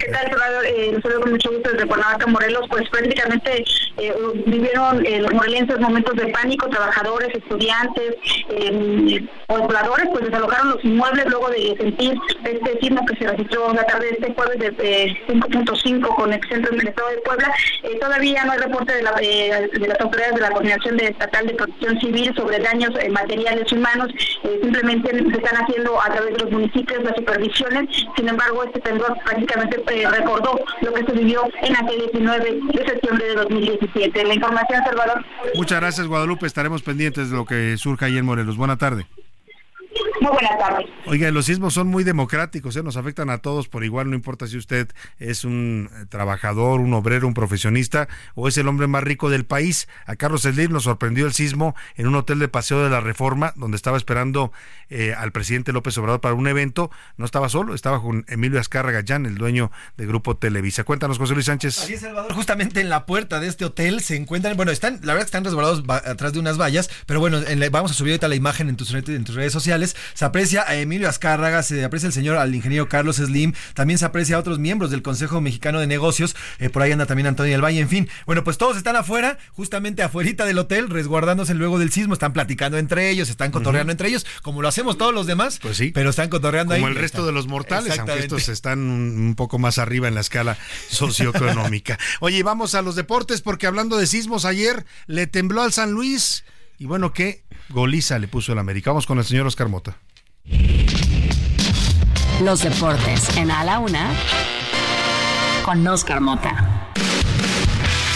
¿Qué tal, Salvador? Eh, saludo con mucho gusto desde Cuernavaca, Morelos. Pues prácticamente eh, vivieron eh, los morelenses momentos de pánico, trabajadores, estudiantes, eh, pobladores, pues desalojaron los inmuebles luego de sentir este sismo que se registró la tarde de este jueves de eh, 5.5 con epicentro en el estado de Puebla. Eh, todavía no hay reporte de, la, eh, de las autoridades de la Coordinación de Estatal de Protección Civil sobre daños eh, materiales humanos. Simplemente se están haciendo a través de los municipios las supervisiones. Sin embargo, este temblor prácticamente eh, recordó lo que se vivió en aquel 19 de septiembre de 2017. La información, Salvador. Muchas gracias, Guadalupe. Estaremos pendientes de lo que surja ahí en Morelos. Buena tarde. Muy buenas tardes. Oiga, los sismos son muy democráticos, ¿eh? nos afectan a todos por igual, no importa si usted es un eh, trabajador, un obrero, un profesionista o es el hombre más rico del país. A Carlos Slim nos sorprendió el sismo en un hotel de Paseo de la Reforma, donde estaba esperando eh, al presidente López Obrador para un evento. No estaba solo, estaba con Emilio Azcárraga Gallán, el dueño de Grupo Televisa. Cuéntanos, José Luis Sánchez. Así es, Salvador. Justamente en la puerta de este hotel se encuentran, bueno, están, la verdad que están resguardados atrás de unas vallas, pero bueno, en la- vamos a subir ahorita la imagen en tus, red- en tus redes sociales. Se aprecia a Emilio Azcárraga, se aprecia el señor al ingeniero Carlos Slim, también se aprecia a otros miembros del Consejo Mexicano de Negocios, eh, por ahí anda también Antonio del Valle, en fin. Bueno, pues todos están afuera, justamente afuerita del hotel, resguardándose luego del sismo, están platicando entre ellos, están cotorreando entre ellos, como lo hacemos todos los demás, Pues sí. pero están cotorreando ahí. Como el resto de los mortales, aunque estos están un un poco más arriba en la escala socioeconómica. Oye, vamos a los deportes porque hablando de sismos, ayer le tembló al San Luis y bueno, qué goliza le puso el América. Vamos con el señor Oscar Mota. Los deportes en A la Una con Oscar Mota.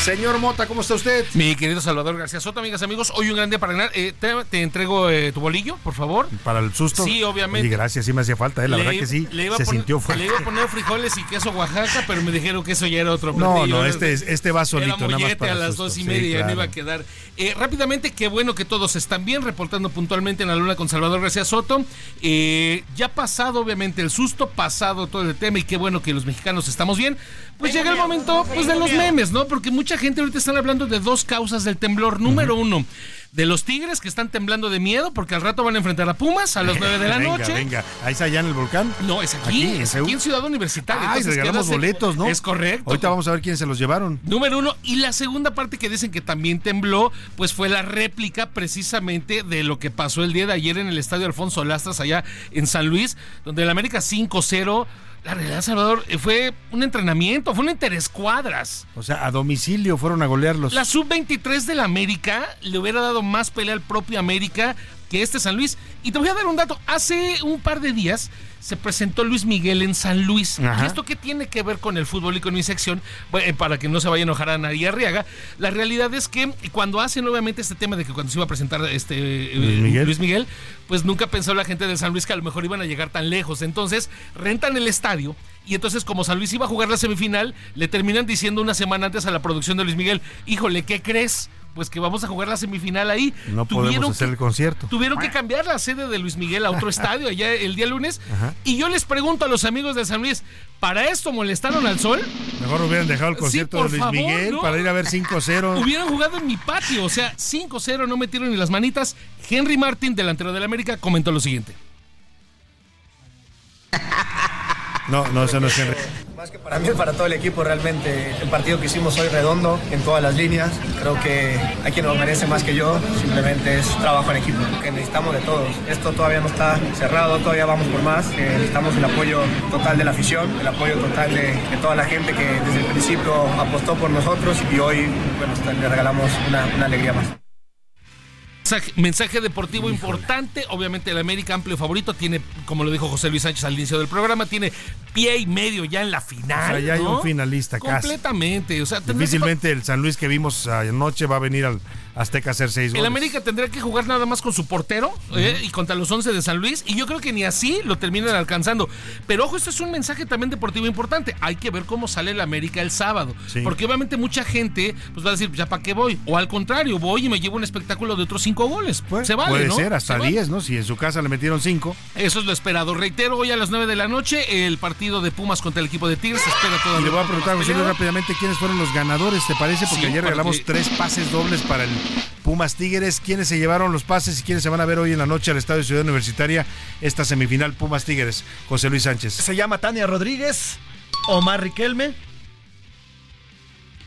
Señor Mota, ¿cómo está usted? Mi querido Salvador García Soto, amigas, amigos, hoy un gran día para ganar. Eh, te, te entrego eh, tu bolillo, por favor. Para el susto. Sí, obviamente. Y gracias, sí me hacía falta, eh, la Le- verdad que sí, le iba se poner- sintió fuerte. Le iba a poner frijoles y queso Oaxaca, pero me dijeron que eso ya era otro No, platillo. no, Era- este, es- este va solito, Era nada más para a las susto. dos y Sí, media, ya claro. me iba a quedar. Eh, rápidamente, qué bueno que todos están bien, reportando puntualmente en la luna con Salvador García Soto. Eh, ya pasado, obviamente, el susto, pasado todo el tema, y qué bueno que los mexicanos estamos bien. Pues llega el momento pues, de los memes, ¿no? Porque mucha gente ahorita están hablando de dos causas del temblor. Número uno, de los tigres que están temblando de miedo porque al rato van a enfrentar a Pumas a las 9 de la venga, noche. Venga, ¿ahí está allá en el volcán? No, es aquí, es aquí en Ciudad Universitaria. Ay, entonces regalamos quédase- boletos, ¿no? Es correcto. Ahorita vamos a ver quién se los llevaron. Número uno. Y la segunda parte que dicen que también tembló, pues fue la réplica precisamente de lo que pasó el día de ayer en el estadio Alfonso Lastras, allá en San Luis, donde el América 5-0. La realidad, Salvador, eh, fue un entrenamiento, fue un interescuadras. O sea, a domicilio fueron a golearlos. La sub-23 del América le hubiera dado más pelea al propio América que este San Luis. Y te voy a dar un dato. Hace un par de días se presentó Luis Miguel en San Luis. Ajá. ¿Y esto qué tiene que ver con el fútbol y con mi sección? Bueno, eh, para que no se vaya a enojar a Nadia Arriaga. La realidad es que cuando hacen obviamente este tema de que cuando se iba a presentar este eh, Luis Miguel. Luis Miguel, pues nunca pensó la gente de San Luis que a lo mejor iban a llegar tan lejos. Entonces rentan el estadio y entonces como San Luis iba a jugar la semifinal, le terminan diciendo una semana antes a la producción de Luis Miguel, híjole, ¿qué crees? Pues que vamos a jugar la semifinal ahí. No podemos hacer el concierto. Tuvieron que cambiar la sede de Luis Miguel a otro estadio allá el día lunes. Ajá. Y yo les pregunto a los amigos de San Luis, ¿para esto molestaron al sol? Mejor hubieran dejado el concierto de Luis favor, Miguel ¿no? para ir a ver 5-0. Hubieran jugado en mi patio, o sea, 5-0, no metieron ni las manitas. Henry Martin, delantero del América, comentó lo siguiente. No, no, eso no es Henry. Más que para mí, para todo el equipo, realmente el partido que hicimos hoy redondo en todas las líneas. Creo que hay quien lo merece más que yo, simplemente es trabajo en equipo, que necesitamos de todos. Esto todavía no está cerrado, todavía vamos por más. Eh, necesitamos el apoyo total de la afición, el apoyo total de, toda la gente que desde el principio apostó por nosotros y hoy bueno, le regalamos una alegría más. Mensaje, mensaje deportivo importante. Obviamente el América amplio favorito tiene, como lo dijo José Luis Sánchez al inicio del programa, tiene pie y medio ya en la final. O sea, ya hay un finalista casi. Completamente. O sea, Difícilmente el San Luis que vimos anoche va a venir al Azteca hacer seis El goles. América tendrá que jugar nada más con su portero ¿eh? y contra los 11 de San Luis. Y yo creo que ni así lo terminan alcanzando. Pero ojo, esto es un mensaje también deportivo importante. Hay que ver cómo sale el América el sábado. Sí. Porque obviamente mucha gente pues va a decir, ya para qué voy. O al contrario, voy y me llevo un espectáculo de otros cinco goles. Se vale, Puede ¿no? ser, hasta Se vale. 10, ¿no? Si en su casa le metieron 5. Eso es lo esperado. Reitero, hoy a las 9 de la noche, el partido de Pumas contra el equipo de Tigres. Se espera Y le voy a preguntar a José rápidamente quiénes fueron los ganadores, ¿te parece? Porque Sí, ayer regalamos porque- tres pases dobles para el Pumas Tigres. ¿Quiénes se llevaron los pases y quiénes se van a ver hoy en la noche al Estadio Ciudad Universitaria esta semifinal Pumas Tigres? José Luis Sánchez. Se llama Tania Rodríguez, Omar Riquelme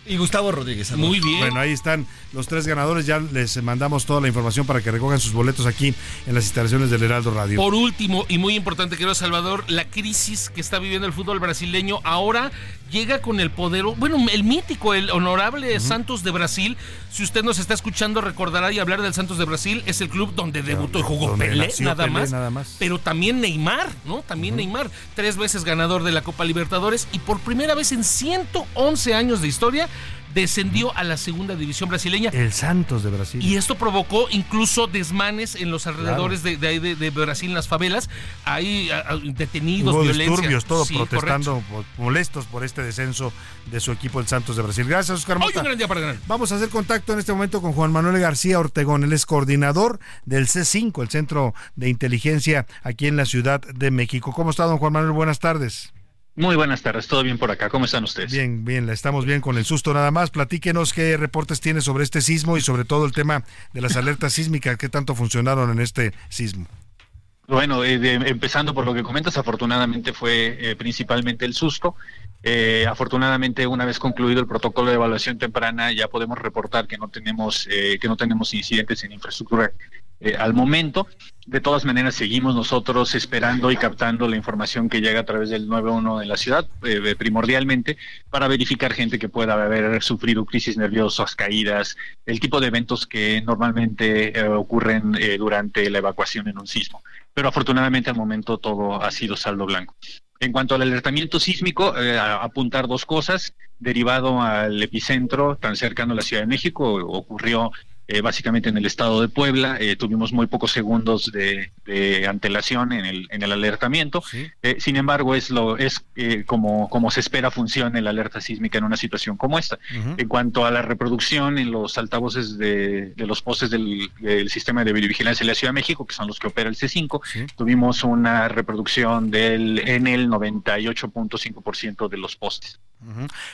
y Gustavo Rodríguez. Muy bien. Bueno, ahí están los tres ganadores. Ya les mandamos toda la información para que recojan sus boletos aquí en las instalaciones del Heraldo Radio. Por último, y muy importante, querido Salvador, la crisis que está viviendo el fútbol brasileño ahora llega con el poder, bueno, el mítico, el honorable Santos de Brasil. Si usted nos está escuchando, recordará y hablar del Santos de Brasil, es el club donde debutó y jugó Pelé, nada, Pelé, más, nada más. Pero también Neymar, ¿no? También Neymar, tres veces ganador de la Copa Libertadores y por primera vez en 111 años de historia descendió a la segunda división brasileña. El Santos de Brasil. Y esto provocó incluso desmanes en los alrededores de, de, ahí de- de Brasil, en las favelas. Hay a- a- detenidos, Hubo violencia. disturbios, todos Sí, protestando, po- molestos por este descenso de su equipo, el Santos de Brasil. Gracias, Oscar. Hoy un gran día para ganar. Vamos a hacer contacto en este momento con Juan Manuel García Ortegón. Él es coordinador del C5, el Centro de Inteligencia aquí en la Ciudad de México. ¿Cómo está, don Juan Manuel? Buenas tardes. Muy buenas tardes, todo bien por acá. ¿Cómo están ustedes? Bien, bien, estamos bien con el susto nada más. Platíquenos qué reportes tiene sobre este sismo y sobre todo el tema de las alertas sísmicas, qué tanto funcionaron en este sismo. Bueno, eh, de- empezando por lo que comentas, afortunadamente fue eh, principalmente el susto. Eh, afortunadamente, una vez concluido el protocolo de evaluación temprana, ya podemos reportar que no tenemos eh, que no tenemos incidentes en infraestructura eh, al momento. De todas maneras, seguimos nosotros esperando y captando la información que llega a través del 91 en la ciudad, eh, primordialmente, para verificar gente que pueda haber sufrido crisis nerviosas, caídas, el tipo de eventos que normalmente eh, ocurren eh, durante la evacuación en un sismo. Pero afortunadamente al momento todo ha sido saldo blanco. En cuanto al alertamiento sísmico, eh, apuntar dos cosas. Derivado al epicentro tan cercano a la Ciudad de México, ocurrió eh, básicamente en el estado de Puebla. Eh, tuvimos muy pocos segundos de, de antelación en el, en el alertamiento. Eh, sin embargo, es lo es eh, como, como se espera funcione la alerta sísmica en una situación como esta. En cuanto a la reproducción en los altavoces de, de los postes del, del sistema de videovigilancia de la Ciudad de México, que son los que opera el C5, tuvimos una reproducción del en el 98.5% de los postes.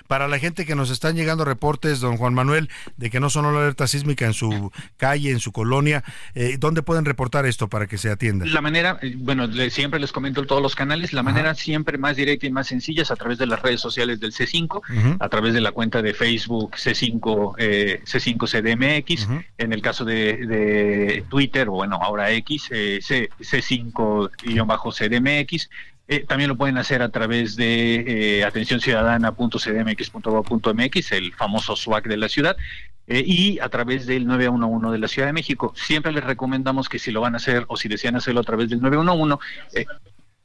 Para la gente que nos están llegando reportes, don Juan Manuel, de que no sonó la alerta sísmica en su calle, en su colonia, eh, ¿dónde pueden reportar esto para que se atienda? La manera, eh, bueno, le- siempre les comento en todos los canales, la manera siempre más directa y más sencilla es a través de las redes sociales del C5, Ujú. a través de la cuenta de Facebook C5, eh, C5 CDMX, en el caso de, de Twitter, o bueno, ahora X, eh, C, C5-CDMX. Eh, también lo pueden hacer a través de eh, el famoso SWAC de la ciudad, eh, y a través del 911 de la Ciudad de México. Siempre les recomendamos que si lo van a hacer o si desean hacerlo a través del 911, eh,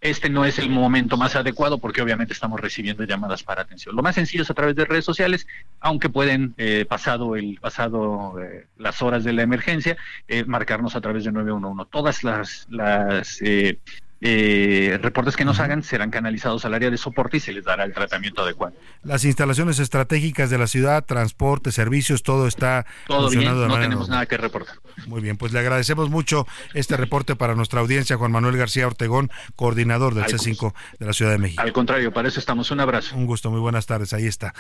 este no es el momento más adecuado porque obviamente estamos recibiendo llamadas para atención. Lo más sencillo es a través de redes sociales, aunque pueden, eh, pasado el pasado eh, las horas de la emergencia, marcarnos a través del 911. Todas las, las eh, reportes que nos hagan serán canalizados al área de soporte y se les dará el tratamiento adecuado. Las instalaciones estratégicas de la ciudad, transporte, servicios, todo está Todo bien, no tenemos normal. nada que reportar. Muy bien, pues le agradecemos mucho este reporte para nuestra audiencia, Juan Manuel García Ortegón, coordinador del Ay, C5 de la Ciudad de México. Al contrario, para eso estamos. Un abrazo. Un gusto, muy buenas tardes, ahí está.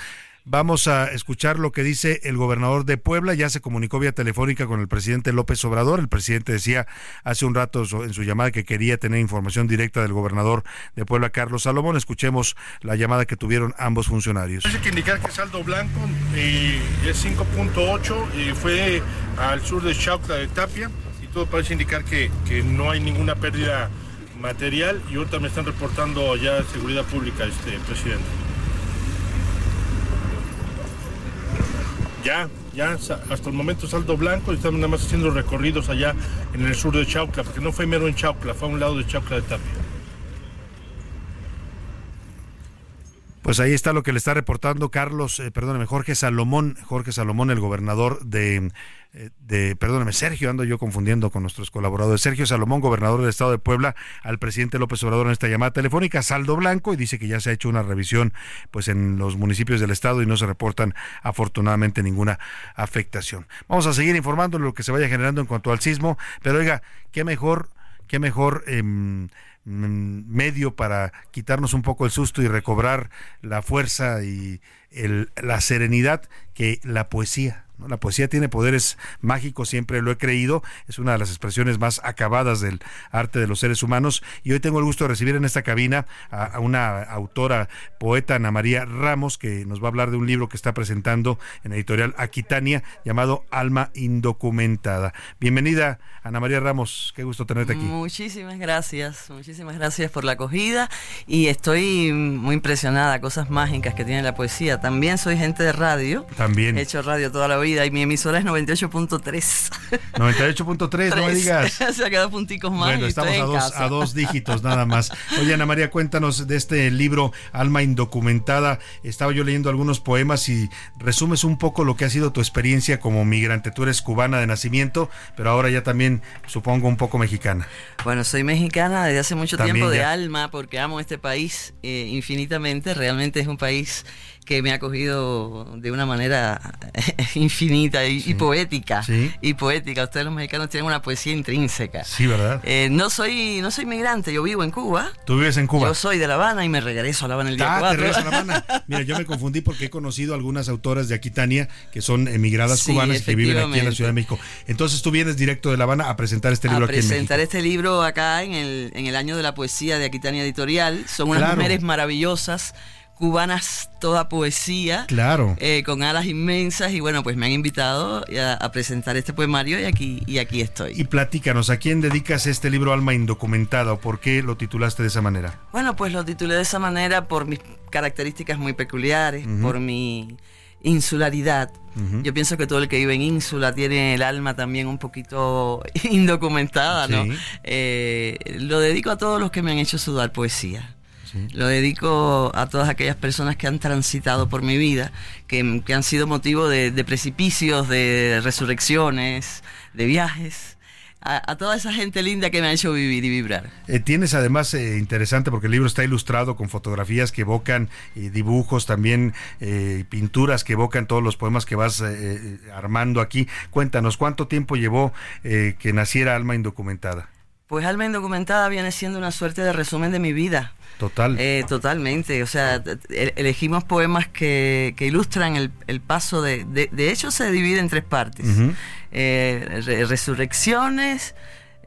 Vamos a escuchar lo que dice el gobernador de Puebla. Ya se comunicó vía telefónica con el presidente López Obrador. El presidente decía hace un rato en su llamada que quería tener información directa del gobernador de Puebla, Carlos Salomón. Escuchemos la llamada que tuvieron ambos funcionarios. Hay que indicar que saldo blanco eh, es 5.8, eh, fue al sur de Chaucla de Tapia y todo parece indicar que, que no hay ninguna pérdida material y ahorita me están reportando ya seguridad pública, este presidente. Ya, ya, hasta el momento saldo blanco y estamos nada más haciendo recorridos allá en el sur de Chaucla, porque no fue mero en Chaucla, fue a un lado de Chaucla de Tapia. Pues ahí está lo que le está reportando Carlos, eh, perdóneme, Jorge Salomón, Jorge Salomón, el gobernador de, eh, de, perdóneme, Sergio, ando yo confundiendo con nuestros colaboradores. Sergio Salomón, gobernador del estado de Puebla, al presidente López Obrador en esta llamada telefónica, saldo blanco, y dice que ya se ha hecho una revisión pues en los municipios del estado y no se reportan afortunadamente ninguna afectación. Vamos a seguir informando lo que se vaya generando en cuanto al sismo, pero oiga, qué mejor, qué mejor em, medio para quitarnos un poco el susto y recobrar la fuerza y el- la serenidad que la poesía. La poesía tiene poderes mágicos, siempre lo he creído, es una de las expresiones más acabadas del arte de los seres humanos y hoy tengo el gusto de recibir en esta cabina a, una autora, poeta Ana María Ramos, que nos va a hablar de un libro que está presentando en editorial Aquitania llamado Alma Indocumentada. Bienvenida, Ana María Ramos, qué gusto tenerte aquí. Muchísimas gracias, gracias por la acogida y estoy muy impresionada, cosas mágicas que tiene la poesía. También soy gente de radio. También. He hecho radio toda la vida y mi emisora es 98.3. 98.3, no me digas. Se ha quedado punticos más. Bueno, y estamos estoy a en dos, casa. a dos dígitos nada más. Oye, Ana María, cuéntanos de este libro, Alma Indocumentada. Estaba yo leyendo algunos poemas y resumes un poco lo que ha sido tu experiencia como migrante. Tú eres cubana de nacimiento, pero ahora ya también, supongo, un poco mexicana. Bueno, soy mexicana desde hace mucho También tiempo de ya. alma porque amo este país eh, infinitamente. Realmente es un país que me ha acogido de una manera finita y, y poética. Y poética. Ustedes los mexicanos tienen una poesía intrínseca. Sí, ¿verdad? Eh, no soy no soy migrante, yo vivo en Cuba. ¿Tú vives en Cuba? Yo soy de La Habana y me regreso a La Habana el día Ah, te 4. regresas a La Habana. Mira, yo me confundí porque he conocido algunas autoras de Aquitania que son emigradas Sí, cubanas que viven aquí en la. Ciudad de México. Entonces tú vienes directo de La Habana a presentar este libro a aquí en México. presentar este libro acá en el, en el año de la poesía de Aquitania Editorial. Son unas Claro. mujeres maravillosas, cubanas, toda poesía. Claro. eh, con alas inmensas y bueno, pues me han invitado a, a presentar este poemario y aquí, y aquí estoy. Y platícanos, ¿a quién dedicas este libro Alma Indocumentada o por qué lo titulaste de esa manera? Bueno, pues lo titulé de esa manera por mis características muy peculiares, por mi insularidad. Yo pienso que todo el que vive en ínsula tiene el alma también un poquito indocumentada, ¿no? Eh, lo dedico a todos los que me han hecho sudar poesía. Lo dedico a todas aquellas personas que han transitado por mi vida, que, que han sido motivo de, de precipicios, de resurrecciones, de viajes. A, a toda esa gente linda que me ha hecho vivir y vibrar. Eh, tienes además eh, interesante porque el libro está ilustrado con fotografías que evocan eh, dibujos, también eh, pinturas que evocan todos los poemas que vas eh, armando aquí. Cuéntanos, ¿cuánto tiempo llevó que naciera Alma Indocumentada? Pues Alma Indocumentada viene siendo una suerte de resumen de mi vida. Total. Eh, totalmente, o sea, t- elegimos poemas que, que ilustran el, el paso de, de... De hecho, se divide en tres partes. Eh, re- resurrecciones,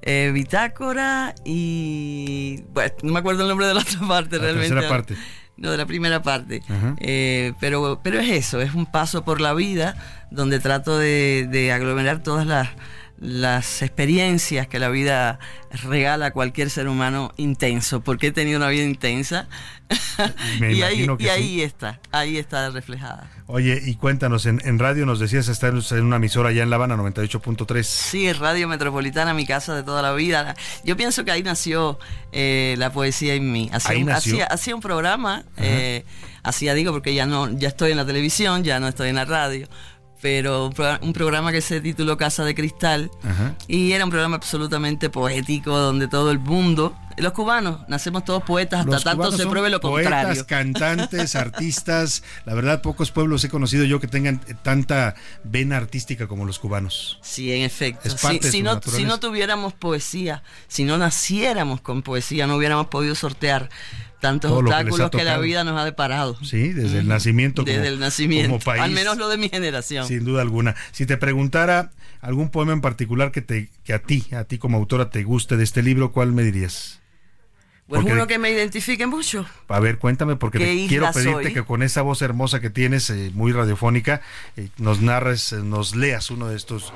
eh, bitácora y... Bueno, no me acuerdo el nombre de la otra parte La realmente. tercera parte. No, de la primera parte. Eh, pero, pero es eso, es un paso por la vida donde trato de, de aglomerar todas las, las experiencias que la vida regala a cualquier ser humano intenso, porque he tenido una vida intensa. Y ahí, y sí. ahí está, ahí está reflejada. Oye, y cuéntanos, en, en radio nos decías, estás en una emisora allá en La Habana, 98.3. Sí, Radio Metropolitana, mi casa de toda la vida. Yo pienso que ahí nació eh, la poesía en mí. Hacía, Ahí un, nació. hacía, hacía un programa, eh, hacía digo porque ya no, ya estoy en la televisión, ya no estoy en la radio, pero un, pro- un programa que se tituló Casa de Cristal Ajá. y era un programa absolutamente poético donde todo el mundo, los cubanos, nacemos todos poetas hasta Los tanto se pruebe lo poetas, contrario. cantantes, artistas. La verdad, pocos pueblos he conocido yo que tengan tanta vena artística como los cubanos. Sí, en efecto. Es Si, parte de si su no, si no tuviéramos poesía, si no naciéramos con poesía, no hubiéramos podido sortear tantos Todo que obstáculos que, la vida nos ha deparado. Sí, desde el nacimiento. como- Desde el nacimiento. como país. Al menos lo de mi generación. Sin duda alguna. Si te preguntara algún poema en particular que te que a ti, a ti como autora te guste de este libro, ¿cuál me dirías? Pues Porque- uno que me identifique mucho. A ver, cuéntame, porque ¿Qué te isla quiero pedirte soy? que con esa voz hermosa que tienes, eh, muy radiofónica, eh, nos narres, eh, nos leas uno de estos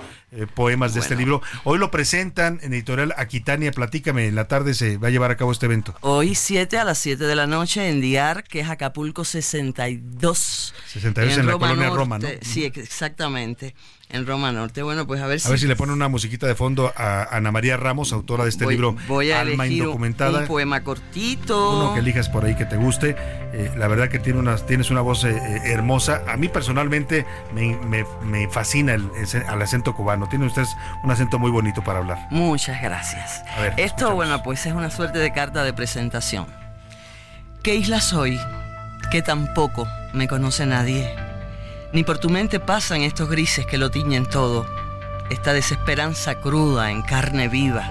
poemas de este libro. Hoy lo presentan en editorial Aquitania. Platícame, en la tarde se va a llevar a cabo este evento. Hoy 7 a las 7 de la noche en Diar, que es Acapulco 62. 62 en la colonia Roma, ¿no? Sí, ex- exactamente. En Roma Norte. Bueno, pues a ver si... A ver si le ponen una musiquita de fondo a Ana María Ramos, autora de este voy, libro voy a Alma Indocumentada. un poema cortito. uno que elijas por ahí que te guste. Eh, la verdad que tiene unas, tienes una voz eh, eh, hermosa. A mí personalmente me, me- me fascina el, acento cubano. Tiene ustedes un acento muy bonito para hablar. Muchas gracias. A ver, Esto, bueno, pues es una suerte de carta de presentación. ¿Qué isla soy? Que tampoco me conoce nadie. Ni por tu mente pasan estos grises que lo tiñen todo. Esta desesperanza cruda en carne viva.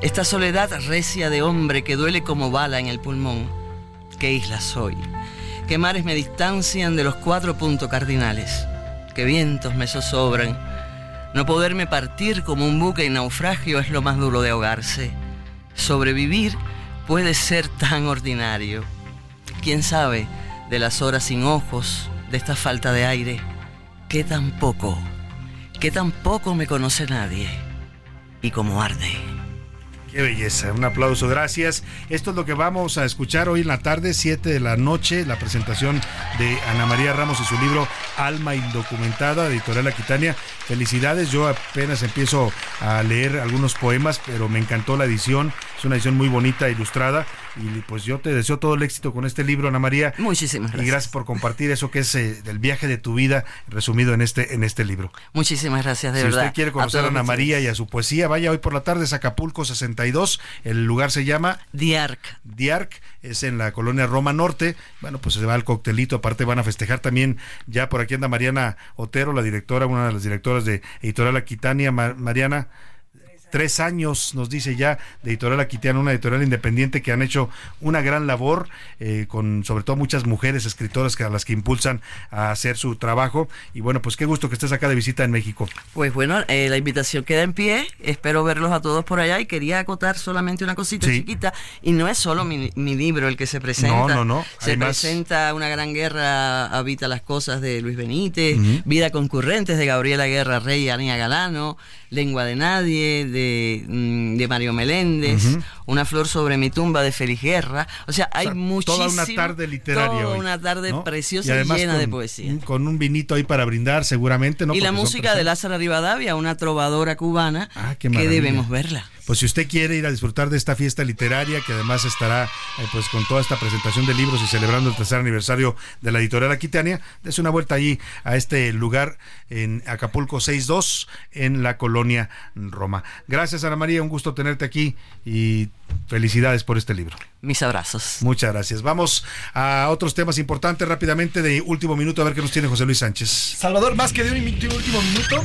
Esta soledad recia de hombre que duele como bala en el pulmón. ¿Qué isla soy? ¿Qué mares me distancian de los cuatro puntos cardinales? ¿Qué vientos me zozobran? No poderme partir como un buque en naufragio es lo más duro de ahogarse. Sobrevivir puede ser tan ordinario. ¿Quién sabe de las horas sin ojos, de esta falta de aire? Que tampoco, que tampoco me conoce nadie. Y como arde. Qué belleza, un aplauso, gracias. Esto es lo que vamos a escuchar hoy en la tarde, 7 de la noche, la presentación de Ana María Ramos y su libro Alma Indocumentada, Editorial Aquitania. Felicidades, yo apenas empiezo a leer algunos poemas, pero me encantó la edición, es una edición muy bonita, ilustrada. Y pues yo te deseo todo el éxito con este libro, Ana María. Muchísimas Y gracias. gracias por compartir eso que es eh, del viaje de tu vida resumido en este, en este libro. Muchísimas gracias, de si verdad. usted quiere conocer a, Ana. María y a su poesía, vaya hoy por la tarde, es Acapulco 62. El lugar se llama Diarc. Diarc, es en la colonia Roma Norte. Bueno, pues se va al coctelito. Aparte, van a festejar también. Ya por aquí anda Mariana Otero, la directora, una de las directoras de Editorial Aquitania. Ma- Mariana. Tres años, nos dice ya, de Editorial Aquitania, una editorial independiente que han hecho una gran labor, eh, con sobre todo muchas mujeres escritoras que a las que impulsan a hacer su trabajo. Y bueno, pues qué gusto que estés acá de visita en México. Pues bueno, eh, la invitación queda en pie. Espero verlos a todos por allá y quería acotar solamente una cosita Sí. chiquita. Y no es solo mi, mi libro el que se presenta. No, no, no, Se más. presenta Una gran guerra habita las cosas de Luis Benítez. Vida concurrentes de Gabriela Guerra Rey y Ania Galano, Lengua de Nadie de, mm, de Mario Meléndez. Una flor sobre mi tumba de Félix Guerra. O sea, hay muchísimo. Toda una tarde literaria Toda hoy, una tarde ¿no? preciosa Y llena con- de poesía. Con un vinito ahí para brindar, seguramente, ¿no? y la Porque música de Lázara Rivadavia, una trovadora cubana, Ah, que debemos verla. Pues si usted quiere ir a disfrutar de esta fiesta literaria, que además estará eh, pues con toda esta presentación de libros y celebrando el tercer aniversario de la editorial Aquitania, dése una vuelta allí a este lugar en Acapulco 62, en la colonia Roma. Gracias, Ana María, un gusto tenerte aquí y felicidades por este libro. Mis abrazos. Muchas gracias. Vamos a otros temas importantes rápidamente de último minuto, a ver qué nos tiene José Luis Sánchez. Salvador, más que de un mi- último minuto.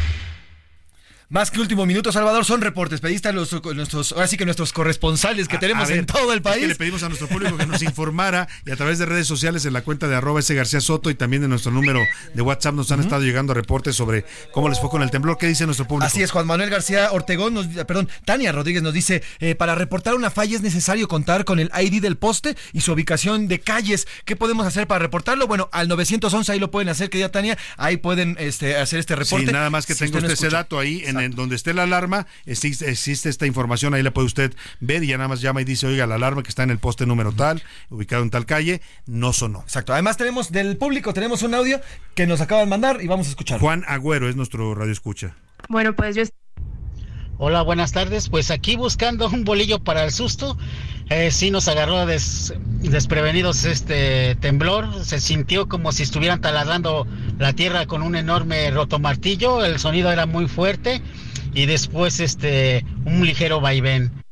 Más que último minuto, Salvador, son reportes. Pediste a los, nuestros, ahora sí que nuestros corresponsales que A- tenemos a ver, en todo el es que país. le pedimos a nuestro público que nos informara y a través de redes sociales en la cuenta de arroba ese García Soto y también de nuestro número de WhatsApp nos han estado llegando reportes sobre cómo les fue con el temblor. ¿Qué dice nuestro público? Así es, Juan Manuel García Ortegón, nos, perdón, Tania Rodríguez nos dice, eh, para reportar una falla es necesario contar con el ID del poste y su ubicación de calles. ¿Qué podemos hacer para reportarlo? Bueno, al 911 ahí lo pueden hacer, querida Tania, ahí pueden este, hacer este reporte. Sí, nada más que Si tenga usted usted no ese dato ahí, en, donde esté la alarma, existe, existe esta información, ahí la puede usted ver y ya nada más llama y dice, oiga, la alarma que está en el poste número tal, ubicado en tal calle, no sonó. Exacto, además tenemos del público, tenemos un audio que nos acaban de mandar y vamos a escuchar. Juan Agüero es nuestro radio escucha. Bueno, pues yo Hola, buenas tardes. Pues aquí buscando un bolillo para el susto. Eh, sí nos agarró des- desprevenidos este temblor. Se sintió como si estuvieran taladrando la tierra con un enorme rotomartillo. El sonido era muy fuerte y después este un ligero vaivén.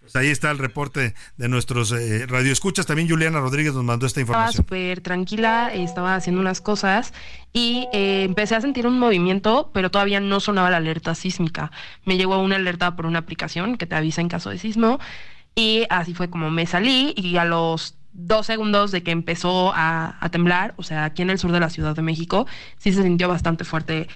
Pues ahí está el reporte de nuestros eh, radioescuchas. También Juliana Rodríguez nos mandó esta estaba información. súper tranquila, eh, estaba haciendo unas cosas y eh, empecé a sentir un movimiento, pero todavía no sonaba la alerta sísmica. Me llegó una alerta por una aplicación que te avisa en caso de sismo y así fue como me salí y a los dos segundos de que empezó a, a temblar, o sea, aquí en el sur de la Ciudad de México, sí se sintió bastante fuerte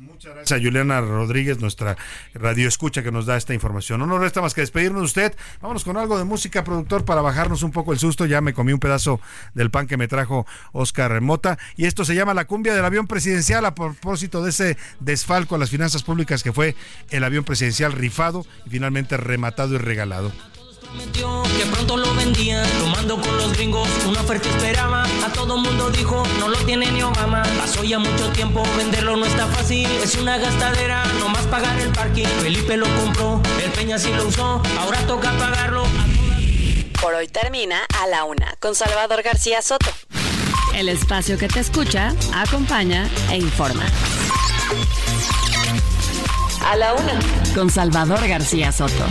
Gracias a Juliana Rodríguez, nuestra radio escucha que nos da esta información. No nos resta más que despedirnos de usted. Vámonos con algo de música, productor, para bajarnos un poco el susto. Ya me comí un pedazo del pan que me trajo Oscar Mota. Y esto se llama la cumbia del avión presidencial a propósito de ese desfalco a las finanzas públicas que fue el avión presidencial rifado y finalmente rematado y regalado. Que pronto lo vendían, tomando con los gringos, una oferta esperaba, a todo mundo dijo, no lo tiene ni Obama, pasó ya mucho tiempo, venderlo no está fácil, es una gastadera, nomás pagar el parking, Felipe lo compró, el Peña sí lo usó, ahora toca pagarlo. Por hoy termina A la Una, con Salvador García Soto. El espacio que te escucha, acompaña e informa. A la Una, con Salvador García Soto.